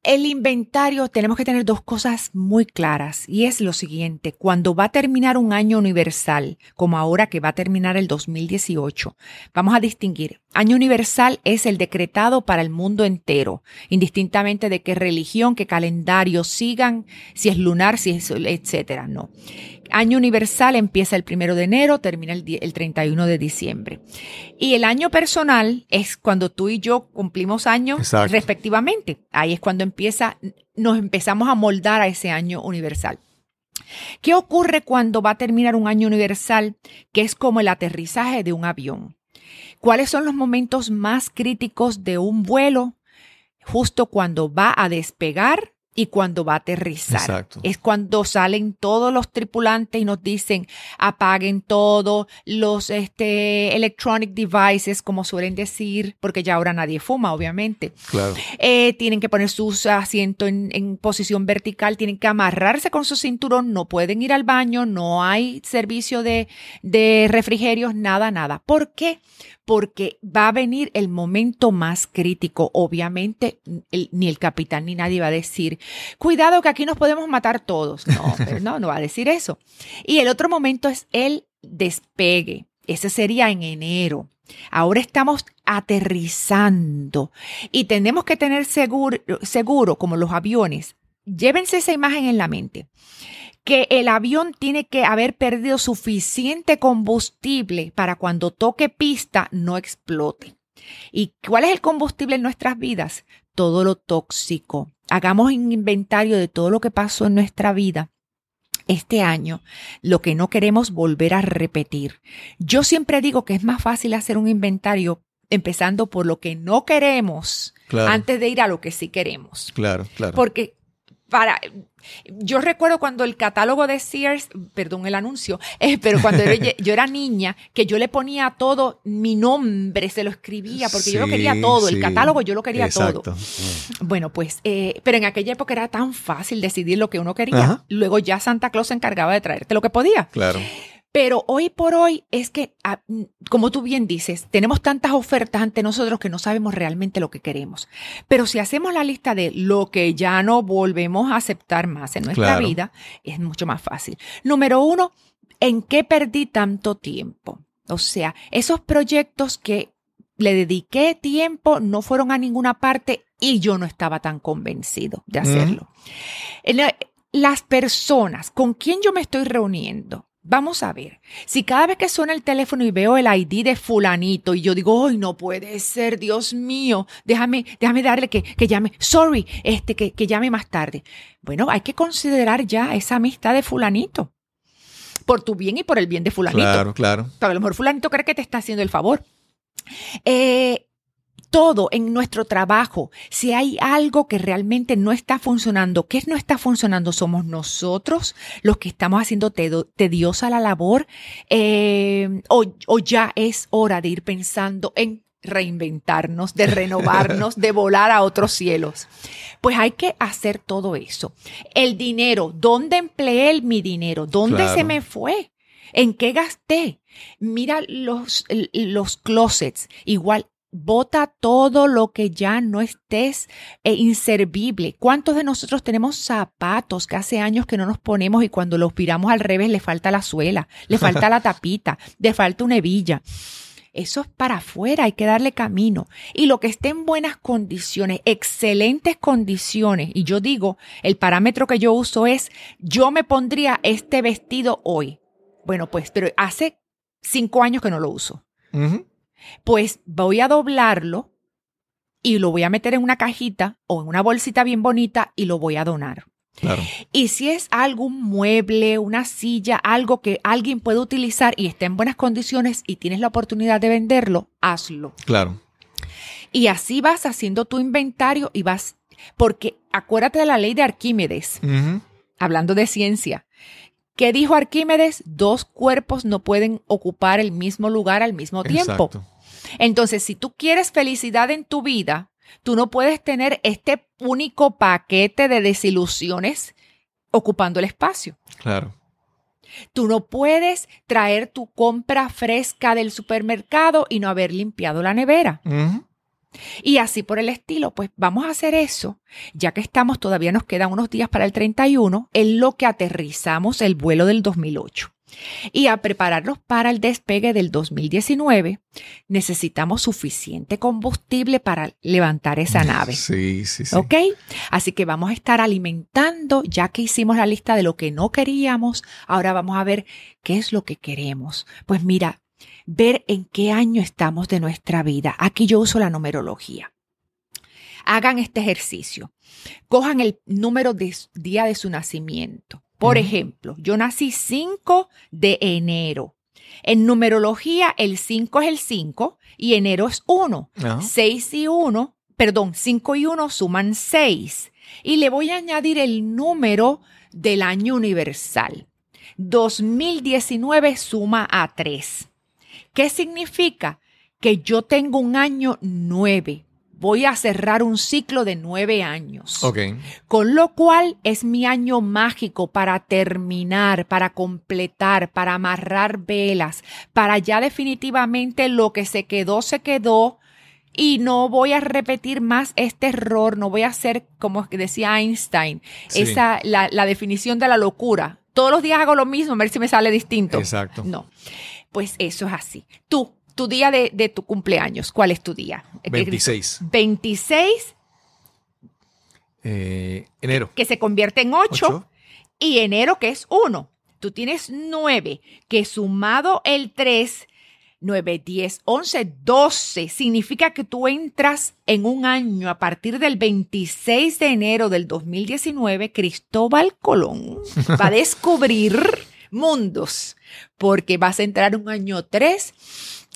[SPEAKER 2] El inventario, tenemos que tener dos cosas muy claras y es lo siguiente, cuando va a terminar un año universal, como ahora que va a terminar el 2018, vamos a distinguir. Año universal es el decretado para el mundo entero, indistintamente de qué religión, qué calendario sigan, si es lunar, si es etcétera, no. Año universal empieza el primero de enero, termina el, die- el 31 de diciembre. Y el año personal es cuando tú y yo cumplimos años
[SPEAKER 1] Exacto.
[SPEAKER 2] respectivamente. Ahí es cuando empieza, nos empezamos a moldar a ese año universal. ¿Qué ocurre cuando va a terminar un año universal que es como el aterrizaje de un avión? ¿Cuáles son los momentos más críticos de un vuelo? Justo cuando va a despegar y cuando va a aterrizar.
[SPEAKER 1] Exacto.
[SPEAKER 2] Es cuando salen todos los tripulantes y nos dicen apaguen todo, los este, electronic devices, como suelen decir, porque ya ahora nadie fuma, obviamente.
[SPEAKER 1] Claro.
[SPEAKER 2] Eh, tienen que poner sus asientos en, en posición vertical, tienen que amarrarse con su cinturón, no pueden ir al baño, no hay servicio de, de refrigerios, nada, nada. ¿Por qué? Porque va a venir el momento más crítico. Obviamente, el- ni el capitán ni nadie va a decir, cuidado que aquí nos podemos matar todos. No, pero no, no va a decir eso. Y el otro momento es el despegue. Ese sería en enero. Ahora estamos aterrizando y tenemos que tener seguro, seguro, como los aviones. Llévense esa imagen en la mente. Que el avión tiene que haber perdido suficiente combustible para cuando toque pista no explote. ¿Y cuál es el combustible en nuestras vidas? Todo lo tóxico. Hagamos un inventario de todo lo que pasó en nuestra vida este año, lo que no queremos volver a repetir. Yo siempre digo que es más fácil hacer un inventario empezando por lo que no queremos
[SPEAKER 1] Claro.
[SPEAKER 2] antes de ir a lo que sí queremos.
[SPEAKER 1] Claro, claro.
[SPEAKER 2] Porque para yo recuerdo cuando el catálogo de Sears, perdón el anuncio, eh, pero cuando yo, yo era niña, que yo le ponía a todo mi nombre, se lo escribía, porque yo lo quería todo, el catálogo yo lo quería
[SPEAKER 1] Exacto.
[SPEAKER 2] todo. Bueno, pues, eh, pero en aquella época era tan fácil decidir lo que uno quería.
[SPEAKER 1] Ajá.
[SPEAKER 2] Luego ya Santa Claus se encargaba de traerte lo que podía.
[SPEAKER 1] Claro.
[SPEAKER 2] Pero hoy por hoy es que, ah, mm, como tú bien dices, tenemos tantas ofertas ante nosotros que no sabemos realmente lo que queremos. Pero si hacemos la lista de lo que ya no volvemos a aceptar más en nuestra
[SPEAKER 1] Claro.
[SPEAKER 2] vida, es mucho más fácil. Número uno, ¿en qué perdí tanto tiempo? O sea, esos proyectos que le dediqué tiempo no fueron a ninguna parte y yo no estaba tan convencido de hacerlo. Las personas con quien yo me estoy reuniendo, vamos a ver, si cada vez que suena el teléfono y veo el ID de fulanito y yo digo, ay, no puede ser, Dios mío, déjame, déjame darle que, que llame, sorry, este, que, que llame más tarde. Bueno, hay que considerar ya esa amistad de fulanito. Por tu bien y por el bien de fulanito.
[SPEAKER 1] Claro, claro.
[SPEAKER 2] Pero a lo mejor fulanito cree que te está haciendo el favor. Eh, todo en nuestro trabajo, si hay algo que realmente no está funcionando, ¿qué no está funcionando? Somos nosotros los que estamos haciendo tediosa la labor eh, o, o ya es hora de ir pensando en reinventarnos, de renovarnos, de volar a otros cielos. Pues hay que hacer todo eso. El dinero, ¿dónde empleé el- mi dinero? ¿Dónde
[SPEAKER 1] Claro.
[SPEAKER 2] se me fue? ¿En qué gasté? Mira los, los closets. Igual, bota todo lo que ya no estés eh, inservible. ¿Cuántos de nosotros tenemos zapatos que hace años que no nos ponemos y cuando los viramos al revés le falta la suela, le falta la tapita, le falta una hebilla? Eso es para afuera, hay que darle camino. Y lo que esté en buenas condiciones, excelentes condiciones, y yo digo, el parámetro que yo uso es, yo me pondría este vestido hoy. Bueno, pues, pero hace cinco años que no lo uso. Pues voy a doblarlo y lo voy a meter en una cajita o en una bolsita bien bonita y lo voy a donar.
[SPEAKER 1] Claro.
[SPEAKER 2] Y si es algún mueble, una silla, algo que alguien puede utilizar y está en buenas condiciones y tienes la oportunidad de venderlo, hazlo.
[SPEAKER 1] Claro.
[SPEAKER 2] Y así vas haciendo tu inventario y vas, porque acuérdate de la ley de Arquímedes, hablando de ciencia. ¿Qué dijo Arquímedes? Dos cuerpos no pueden ocupar el mismo lugar al mismo tiempo.
[SPEAKER 1] Exacto.
[SPEAKER 2] Entonces, si tú quieres felicidad en tu vida, tú no puedes tener este único paquete de desilusiones ocupando el espacio.
[SPEAKER 1] Claro.
[SPEAKER 2] Tú no puedes traer tu compra fresca del supermercado y no haber limpiado la nevera. Y así por el estilo, pues vamos a hacer eso, ya que estamos, todavía nos quedan unos días para el 31, en lo que aterrizamos el vuelo del 2008. Y a prepararnos para el despegue del 2019, necesitamos suficiente combustible para levantar esa nave.
[SPEAKER 1] Sí, sí, sí.
[SPEAKER 2] ¿Ok? Así que vamos a estar alimentando, ya que hicimos la lista de lo que no queríamos, ahora vamos a ver qué es lo que queremos. Pues mira, ver en qué año estamos de nuestra vida. Aquí yo uso la numerología. Hagan este ejercicio. Cojan el número de día de su nacimiento. Por ejemplo, yo nací 5 de enero. En numerología, el 5 es el 5 y enero es 1.
[SPEAKER 1] Ajá.
[SPEAKER 2] 6 y 1, perdón, 5 y 1 suman 6. Y le voy a añadir el número del año universal. 2019 suma a 3. ¿Qué significa? Que yo tengo un año 9. Voy a cerrar un ciclo de 9 años.
[SPEAKER 1] Ok.
[SPEAKER 2] Con lo cual es mi año mágico para terminar, para completar, para amarrar velas, para ya definitivamente lo que se quedó, se quedó. Y no voy a repetir más este error, no voy a hacer, como decía Einstein,
[SPEAKER 1] Sí.
[SPEAKER 2] esa, la, la definición de la locura. Todos los días hago lo mismo, a ver si me sale distinto.
[SPEAKER 1] Exacto.
[SPEAKER 2] No, pues eso es así. Tú, tu día de, de tu cumpleaños, ¿cuál es tu día?
[SPEAKER 1] 26.
[SPEAKER 2] 26,
[SPEAKER 1] Eh, enero.
[SPEAKER 2] que se convierte en 8
[SPEAKER 1] Ocho.
[SPEAKER 2] y enero que es 1. Tú tienes 9, que sumado el 3, 9, 10, 11, 12, significa que tú entras en un año a partir del 26 de enero del 2019, Cristóbal Colón va a descubrir mundos, porque vas a entrar un año 3,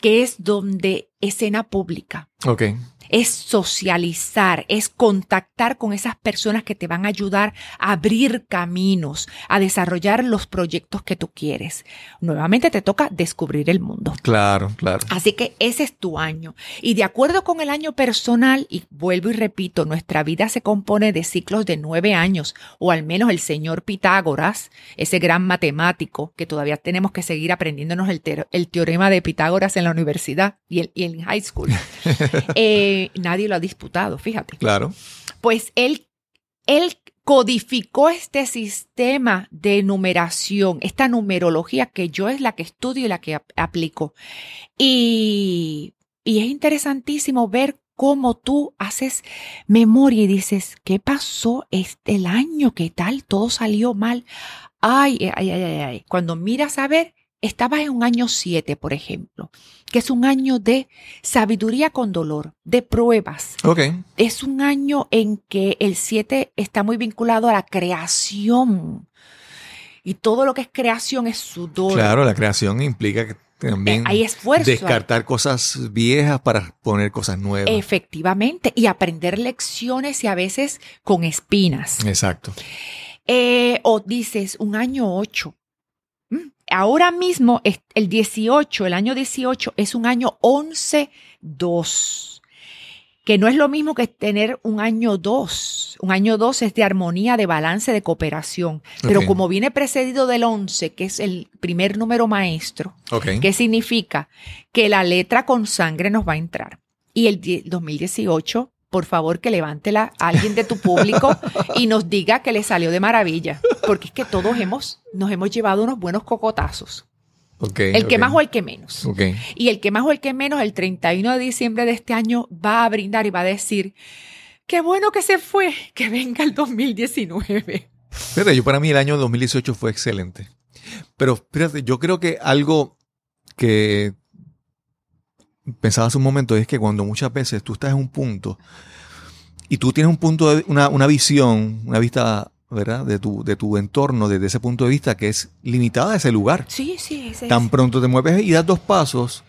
[SPEAKER 2] que es donde escena pública
[SPEAKER 1] Ok.
[SPEAKER 2] Es socializar, es contactar con esas personas que te van a ayudar a abrir caminos, a desarrollar los proyectos que tú quieres. Nuevamente te toca descubrir el mundo.
[SPEAKER 1] Claro, claro.
[SPEAKER 2] Así que ese es tu año. Y de acuerdo con el año personal, y vuelvo y repito, nuestra vida se compone de ciclos de nueve años, o al menos el señor Pitágoras, ese gran matemático que todavía tenemos que seguir aprendiéndonos el, te- el teorema de Pitágoras en la universidad y, el- y en high school. Eh, nadie lo ha disputado, fíjate.
[SPEAKER 1] Claro.
[SPEAKER 2] Pues él, él codificó este sistema de numeración, esta numerología que yo es la que estudio y la que ap- aplico. Y, y es interesantísimo ver cómo tú haces memoria y dices, ¿qué pasó este el año? ¿Qué tal? Todo salió mal. Ay, ay, ay, ay, ay. Cuando miras a ver, estabas en un año 7, por ejemplo, que es un año de sabiduría con dolor, de pruebas
[SPEAKER 1] Ok.
[SPEAKER 2] es un año en que el 7 está muy vinculado a la creación. Y todo lo que es creación es sudor.
[SPEAKER 1] Claro, la creación implica que también
[SPEAKER 2] Eh, hay esfuerzo.
[SPEAKER 1] descartar cosas viejas para poner cosas nuevas.
[SPEAKER 2] Efectivamente. Y aprender lecciones y a veces con espinas.
[SPEAKER 1] Exacto.
[SPEAKER 2] Eh, o dices un año 8. Ahora mismo el 18, el año 18 es un año 11-2. Que no es lo mismo que tener un año 2. Un año 2 es de armonía, de balance, de cooperación. Pero
[SPEAKER 1] Ok.
[SPEAKER 2] como viene precedido del 11, que es el primer número maestro,
[SPEAKER 1] Ok.
[SPEAKER 2] ¿Qué significa? Que la letra con sangre nos va a entrar. Y el die- 2018, por favor, que levántela a alguien de tu público y nos diga que le salió de maravilla. Porque es que todos hemos, nos hemos llevado unos buenos cocotazos.
[SPEAKER 1] Okay,
[SPEAKER 2] el que
[SPEAKER 1] okay.
[SPEAKER 2] más o el que menos.
[SPEAKER 1] Okay.
[SPEAKER 2] Y el que más o el que menos, el 31 de diciembre de este año, va a brindar y va a decir, qué bueno que se fue, que venga el 2019.
[SPEAKER 1] Fíjate, yo para mí el año 2018 fue excelente. Pero fíjate, yo creo que algo que pensaba hace un momento es que cuando muchas veces tú estás en un punto y tú tienes un punto de, una, una visión, una vista, ¿verdad? De tu, de tu entorno desde ese punto de vista que es limitada a ese lugar.
[SPEAKER 2] Sí, sí, ese
[SPEAKER 1] Tan pronto te mueves y das dos pasos,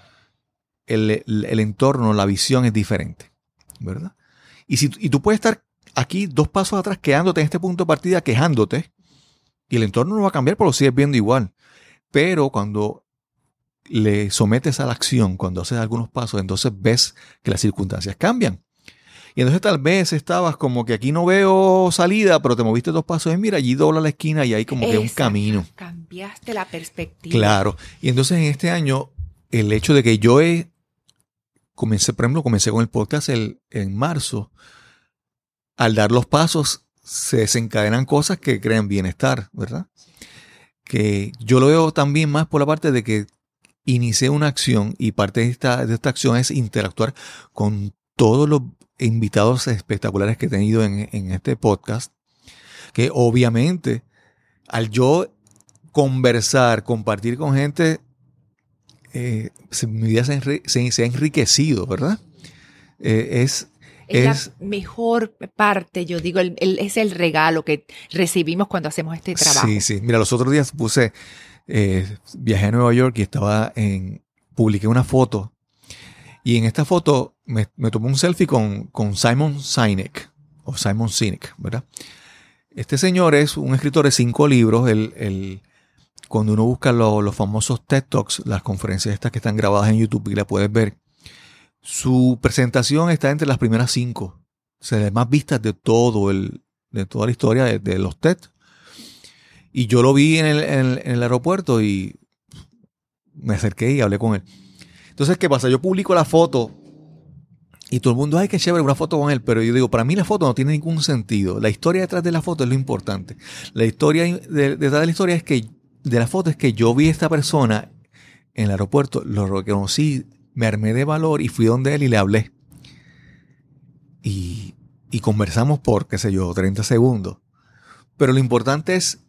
[SPEAKER 1] el, el- el entorno, la visión es diferente, ¿verdad? Y, si, y tú puedes estar aquí dos pasos atrás quedándote en este punto de partida, quejándote, y el entorno no va a cambiar, pero lo sigues viendo igual. Pero cuando le sometes a la acción, cuando haces algunos pasos, entonces ves que las circunstancias cambian. Y entonces tal vez estabas como que aquí no veo salida, pero te moviste dos pasos y mira, allí dobla la esquina y hay como que un
[SPEAKER 2] Exacto.
[SPEAKER 1] camino.
[SPEAKER 2] Cambiaste la perspectiva.
[SPEAKER 1] Claro. Y entonces en este año, el hecho de que yo he, comencé, por ejemplo, comencé con el podcast el- en marzo, al dar los pasos se desencadenan cosas que crean bienestar, ¿verdad? Que yo lo veo también más por la parte de que inicié una acción y parte de esta, de esta acción es interactuar con todos los invitados espectaculares que he tenido en, en este podcast, que obviamente al yo conversar, compartir con gente, eh, mi vida se, enri- se- se ha enriquecido, ¿verdad? Eh, es,
[SPEAKER 2] Es,
[SPEAKER 1] es-
[SPEAKER 2] la mejor parte, yo digo, el- el- es el regalo que recibimos cuando hacemos este trabajo.
[SPEAKER 1] Sí, sí. Mira, los otros días puse, eh, viajé a Nueva York y estaba en, publiqué una foto y en esta foto me, me tomé un selfie con, con Simon Sinek, o Simon Sinek, ¿verdad? Este señor es un escritor de cinco libros, el, el- cuando uno busca lo- los famosos TED Talks, las conferencias estas que están grabadas en YouTube y la puedes ver, su presentación está entre las primeras cinco, o sea, las más vistas de todo el, de toda la historia de los TED. Y yo lo vi en el, en el- aeropuerto y me acerqué y hablé con él. Entonces, ¿qué pasa? Yo publico la foto y todo el mundo, ay, qué chévere, una foto con él. Pero yo digo, para mí la foto no tiene ningún sentido. La historia detrás de la foto es lo importante. La historia de- detrás de la historia es que, de la foto es que yo vi a esta persona en el aeropuerto, lo reconocí, me armé de valor y fui donde él y le hablé. Y, y conversamos por, qué sé yo, 30 segundos. Pero lo importante es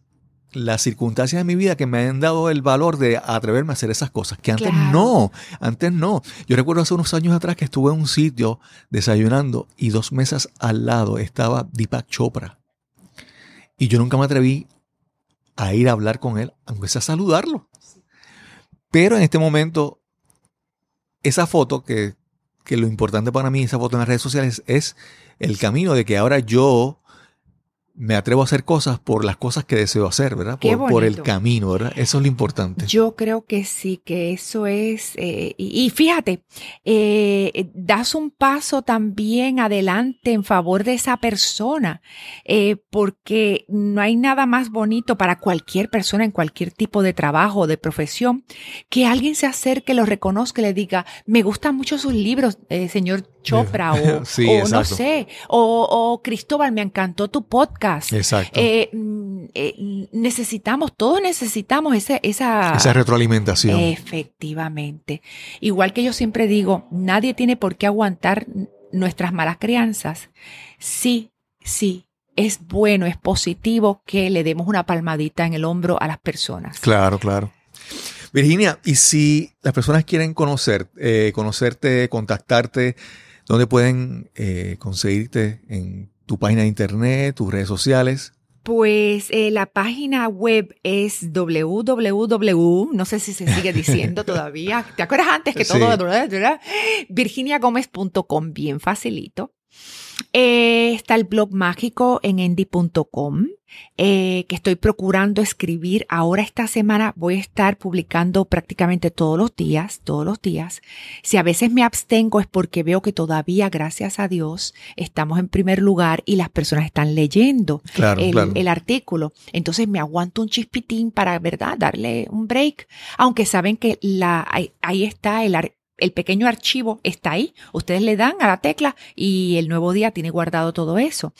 [SPEAKER 1] las circunstancias de mi vida que me han dado el valor de atreverme a hacer esas cosas, que antes
[SPEAKER 2] Claro.
[SPEAKER 1] no, antes no. Yo recuerdo hace unos años atrás que estuve en un sitio desayunando y dos mesas al lado estaba Deepak Chopra. Y yo nunca me atreví a ir a hablar con él, aunque sea a saludarlo. Pero en este momento, esa foto, que, que lo importante para mí, esa foto en las redes sociales, es el camino de que ahora yo me atrevo a hacer cosas por las cosas que deseo hacer, ¿verdad? Por, por el camino, ¿verdad? Eso es lo importante.
[SPEAKER 2] Yo creo que sí, que eso es, eh, y, y fíjate, eh, das un paso también adelante en favor de esa persona, eh, porque no hay nada más bonito para cualquier persona en cualquier tipo de trabajo o de profesión que alguien se acerque, lo reconozca y le diga, me gustan mucho sus libros, señor Chopra, o,
[SPEAKER 1] Sí,
[SPEAKER 2] o no sé, o, o Cristóbal, me encantó tu podcast.
[SPEAKER 1] Exacto.
[SPEAKER 2] Eh, mm, eh, necesitamos, todos necesitamos ese, esa,
[SPEAKER 1] Esa retroalimentación.
[SPEAKER 2] Efectivamente. Igual que yo siempre digo, nadie tiene por qué aguantar nuestras malas crianzas. Sí, sí, es bueno, es positivo que le demos una palmadita en el hombro a las personas.
[SPEAKER 1] Claro, claro. Virginia, y si las personas quieren conocer, eh, conocerte, contactarte, ¿dónde pueden eh, conseguirte en tu página de internet, tus redes sociales?
[SPEAKER 2] Pues eh, la página web es www, no sé si se sigue diciendo todavía. ¿Te acuerdas antes que
[SPEAKER 1] Sí.
[SPEAKER 2] todo? ¿verdad? virginiagomez.com, bien facilito. Eh, está el blog mágico en endy.com, eh, que estoy procurando escribir. Ahora esta semana voy a estar publicando prácticamente todos los días, todos los días. Si a veces me abstengo es porque veo que todavía, gracias a Dios, estamos en primer lugar y las personas están leyendo
[SPEAKER 1] Claro,
[SPEAKER 2] el,
[SPEAKER 1] claro.
[SPEAKER 2] el artículo. Entonces me aguanto un chispitín para, ¿verdad?, darle un break. Aunque saben que la, ahí, ahí está el, el pequeño archivo está ahí. Ustedes le dan a la tecla y el nuevo día tiene guardado todo eso.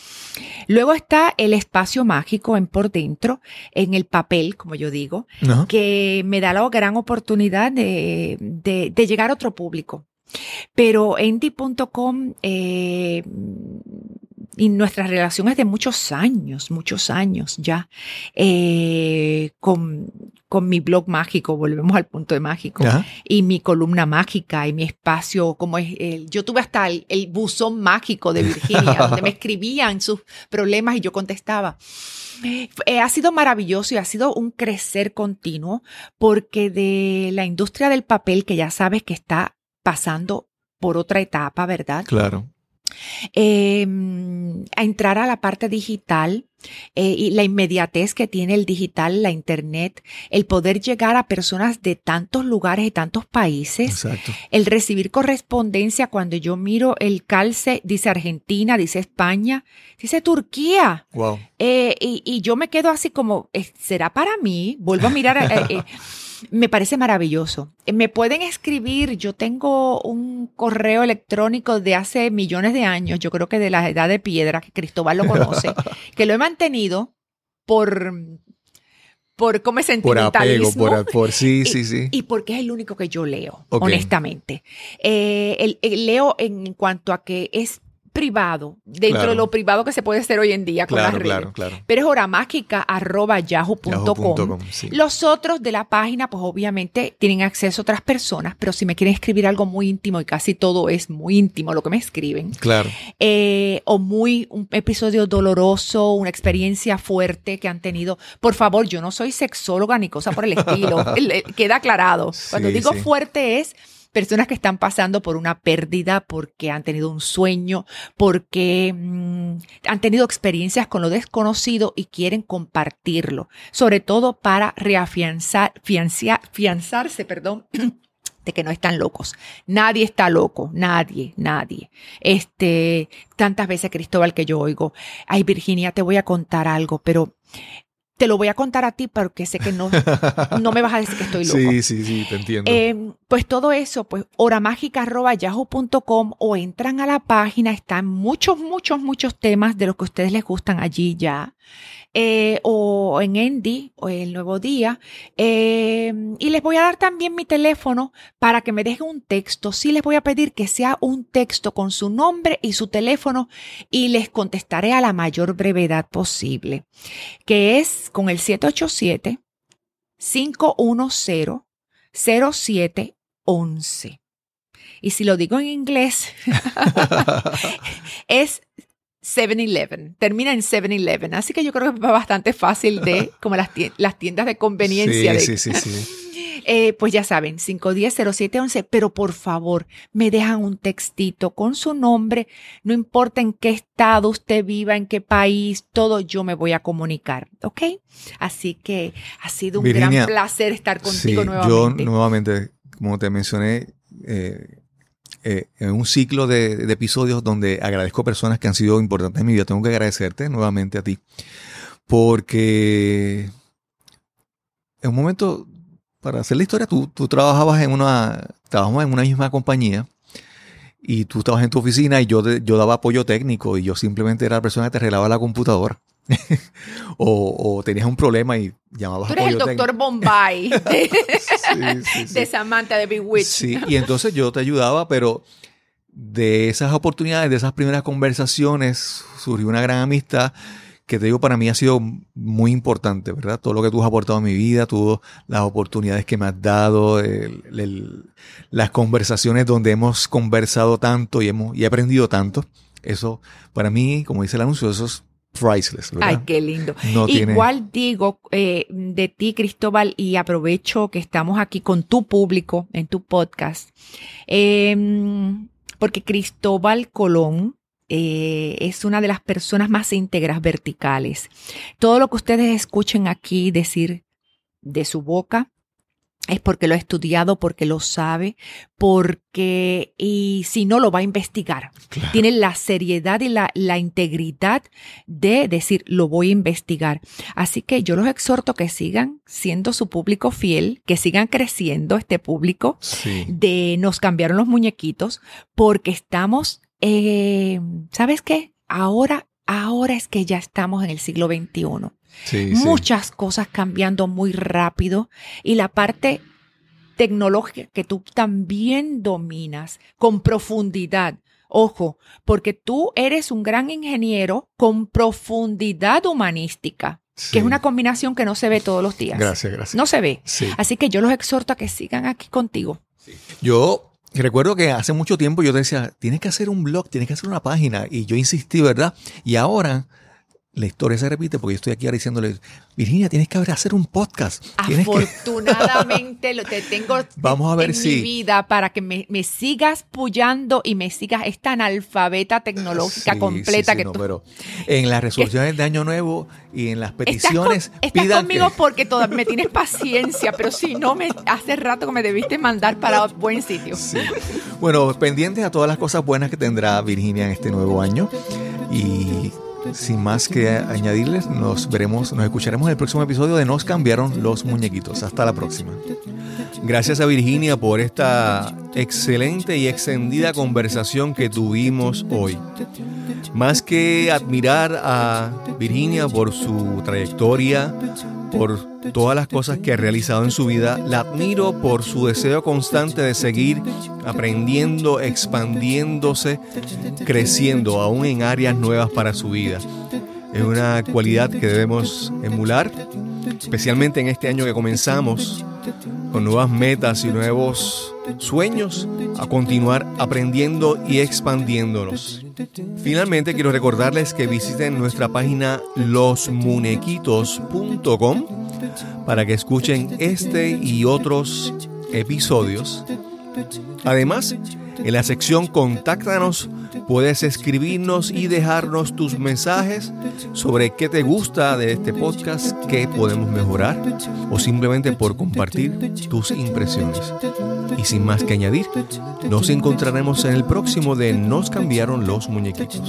[SPEAKER 2] Luego está el espacio mágico en por dentro, en el papel, como yo digo, que me da la gran oportunidad de, de- de llegar a otro público. Pero Endy.com eh, y nuestra relación es de muchos años, muchos años ya, eh, con, con mi blog mágico, volvemos al punto de mágico,
[SPEAKER 1] Ajá.
[SPEAKER 2] y mi columna mágica y mi espacio, como es, el, yo tuve hasta el, el buzón mágico de Virginia, donde me escribían sus problemas y yo contestaba. Eh, ha sido maravilloso y ha sido un crecer continuo porque de la industria del papel, que ya sabes que está pasando por otra etapa, ¿verdad?
[SPEAKER 1] Claro.
[SPEAKER 2] eh, a entrar a la parte digital eh, y la inmediatez que tiene el digital, la internet, el poder llegar a personas de tantos lugares y tantos países,
[SPEAKER 1] Exacto.
[SPEAKER 2] el recibir correspondencia cuando yo miro el calce, dice Argentina, dice España, dice Turquía.
[SPEAKER 1] Wow.
[SPEAKER 2] Eh, y, y yo me quedo así como, eh, ¿será para mí? Vuelvo a mirar. eh, me parece maravilloso. Eh, Me pueden escribir, yo tengo un correo electrónico de hace millones de años, yo creo que de la edad de piedra, que Cristóbal lo conoce, que lo he mantenido por, por como es
[SPEAKER 1] Por apego, por, por sí, sí, sí.
[SPEAKER 2] Y porque es el único que yo leo, honestamente. Eh, el- el leo en cuanto a que es privado, dentro
[SPEAKER 1] Claro.
[SPEAKER 2] de lo privado que se puede hacer hoy en día con las
[SPEAKER 1] Claro,
[SPEAKER 2] redes.
[SPEAKER 1] claro, claro.
[SPEAKER 2] Pero es horamágica arroba yahoo.com.
[SPEAKER 1] Yahoo.com, sí.
[SPEAKER 2] Los otros de la página, pues obviamente tienen acceso a otras personas, pero si me quieren escribir algo muy íntimo, y casi todo es muy íntimo lo que me escriben,
[SPEAKER 1] Claro.
[SPEAKER 2] eh, o muy un episodio doloroso, una experiencia fuerte que han tenido, por favor, yo no soy sexóloga ni cosa por el estilo, queda aclarado. Cuando
[SPEAKER 1] Sí,
[SPEAKER 2] digo
[SPEAKER 1] sí.
[SPEAKER 2] fuerte es personas que están pasando por una pérdida porque han tenido un sueño, porque mm, han tenido experiencias con lo desconocido y quieren compartirlo, sobre todo para reafianzar, fiancia- fianzarse, perdón, de que no están locos. Nadie está loco, nadie, nadie. Este, tantas veces Cristóbal que yo oigo, ay Virginia, te voy a contar algo, pero te lo voy a contar a ti porque sé que no, no me vas a decir que estoy loco.
[SPEAKER 1] Sí, sí, sí, te entiendo.
[SPEAKER 2] Eh, pues todo eso, pues horamágica.yahoo.com o entran a la página, están muchos, muchos, muchos temas de los que a ustedes les gustan allí ya. Eh, o en Endy o el Nuevo Día. Eh, y les voy a dar también mi teléfono para que me dejen un texto. Sí les voy a pedir que sea un texto con su nombre y su teléfono y les contestaré a la mayor brevedad posible, que es con el 787 510 0711. Y si lo digo en inglés, es 7-Eleven. Termina en 7-Eleven. Así que yo creo que es bastante fácil de, como las, tien- las tiendas de conveniencia. de-
[SPEAKER 1] sí, sí, sí, sí.
[SPEAKER 2] Eh, pues ya saben, 510-0711, pero por favor, me dejan un textito con su nombre, no importa en qué estado usted viva, en qué país, todo yo me voy a comunicar, ¿ok? Así que ha sido un
[SPEAKER 1] Virginia,
[SPEAKER 2] gran placer estar contigo
[SPEAKER 1] Sí,
[SPEAKER 2] nuevamente.
[SPEAKER 1] Yo nuevamente, como te mencioné, eh, eh, en un ciclo de, episodios donde agradezco a personas que han sido importantes en mi vida, tengo que agradecerte nuevamente a ti, porque en un momento, para hacer la historia, tú, tú trabajabas en una, trabajamos en una misma compañía y tú estabas en tu oficina y yo, yo daba apoyo técnico y yo simplemente era la persona que te arreglaba la computadora. o, o tenías un problema y llamabas
[SPEAKER 2] Tú eres el
[SPEAKER 1] apoyo técnico.
[SPEAKER 2] doctor Bombay de,
[SPEAKER 1] Sí, sí, sí.
[SPEAKER 2] de Samantha de Bewitch.
[SPEAKER 1] Sí, y entonces yo te ayudaba, pero de esas oportunidades, de esas primeras conversaciones, surgió una gran amistad que te digo, para mí ha sido muy importante, ¿verdad? Todo lo que tú has aportado a mi vida, todas las oportunidades que me has dado, el- el- las conversaciones donde hemos conversado tanto y, hemos, y he aprendido tanto. Eso, para mí, como dice el anuncio, eso es priceless, ¿verdad?
[SPEAKER 2] Ay, qué lindo.
[SPEAKER 1] no tiene...
[SPEAKER 2] Igual digo eh, de ti, Cristóbal, y aprovecho que estamos aquí con tu público en tu podcast, eh, porque Cristóbal Colón eh, es una de las personas más íntegras verticales. Todo lo que ustedes escuchen aquí decir de su boca es porque lo ha estudiado, porque lo sabe, porque y si no lo va a investigar.
[SPEAKER 4] Claro.
[SPEAKER 2] Tiene la seriedad y la, la integridad de decir, lo voy a investigar. Así que yo los exhorto que sigan siendo su público fiel, que sigan creciendo este público
[SPEAKER 4] Sí.
[SPEAKER 2] de nos cambiaron los muñequitos porque estamos, eh, ¿sabes qué? Ahora, ahora es que ya estamos en el siglo XXI
[SPEAKER 4] Sí, sí.
[SPEAKER 2] muchas cosas cambiando muy rápido y la parte tecnológica que tú también dominas con profundidad. Ojo, porque tú eres un gran ingeniero con profundidad humanística,
[SPEAKER 4] Sí.
[SPEAKER 2] que es una combinación que no se ve todos los días.
[SPEAKER 4] Gracias, gracias.
[SPEAKER 2] No se ve.
[SPEAKER 4] Sí.
[SPEAKER 2] Así que yo los exhorto a que sigan aquí contigo.
[SPEAKER 4] Yo recuerdo que hace mucho tiempo yo te decía, tienes que hacer un blog, tienes que hacer una página. Y yo insistí, ¿verdad? Y ahora la historia se repite porque yo estoy aquí ahora diciéndole, Virginia, tienes que hacer un podcast. Que...
[SPEAKER 2] Afortunadamente te tengo
[SPEAKER 4] Vamos a ver
[SPEAKER 2] en
[SPEAKER 4] si-
[SPEAKER 2] mi vida para que me, me sigas puyando y me sigas esta analfabeta tecnológica
[SPEAKER 4] Sí,
[SPEAKER 2] completa
[SPEAKER 4] sí, sí,
[SPEAKER 2] que
[SPEAKER 4] no,
[SPEAKER 2] tú
[SPEAKER 4] pero en las resoluciones de Año Nuevo y en las
[SPEAKER 2] Estás, con-
[SPEAKER 4] peticiones,
[SPEAKER 2] estás
[SPEAKER 4] pidan
[SPEAKER 2] conmigo
[SPEAKER 4] que-
[SPEAKER 2] porque todavía me tienes paciencia, pero si no, me hace rato que me debiste mandar para buen sitio.
[SPEAKER 4] Bueno, pendientes a todas las cosas buenas que tendrá Virginia en este nuevo año. Y sin más que añadirles, nos veremos, nos escucharemos en el próximo episodio de Nos cambiaron los muñequitos. Hasta la próxima.
[SPEAKER 1] Gracias a Virginia por esta excelente y extendida conversación que tuvimos hoy. Más que admirar a Virginia por su trayectoria, por todas las cosas que ha realizado en su vida, la admiro por su deseo constante de seguir aprendiendo, expandiéndose, creciendo aún en áreas nuevas para su vida. Es una cualidad que debemos emular, especialmente en este año que comenzamos con nuevas metas y nuevos sueños, a continuar aprendiendo y expandiéndonos. Finalmente quiero recordarles que visiten nuestra página losmunequitos.com para que escuchen este y otros episodios. Además, en la sección Contáctanos puedes escribirnos y dejarnos tus mensajes sobre qué te gusta de este podcast, qué podemos mejorar o simplemente por compartir tus impresiones. Y sin más que añadir, nos encontraremos en el próximo de Nos cambiaron los muñequitos.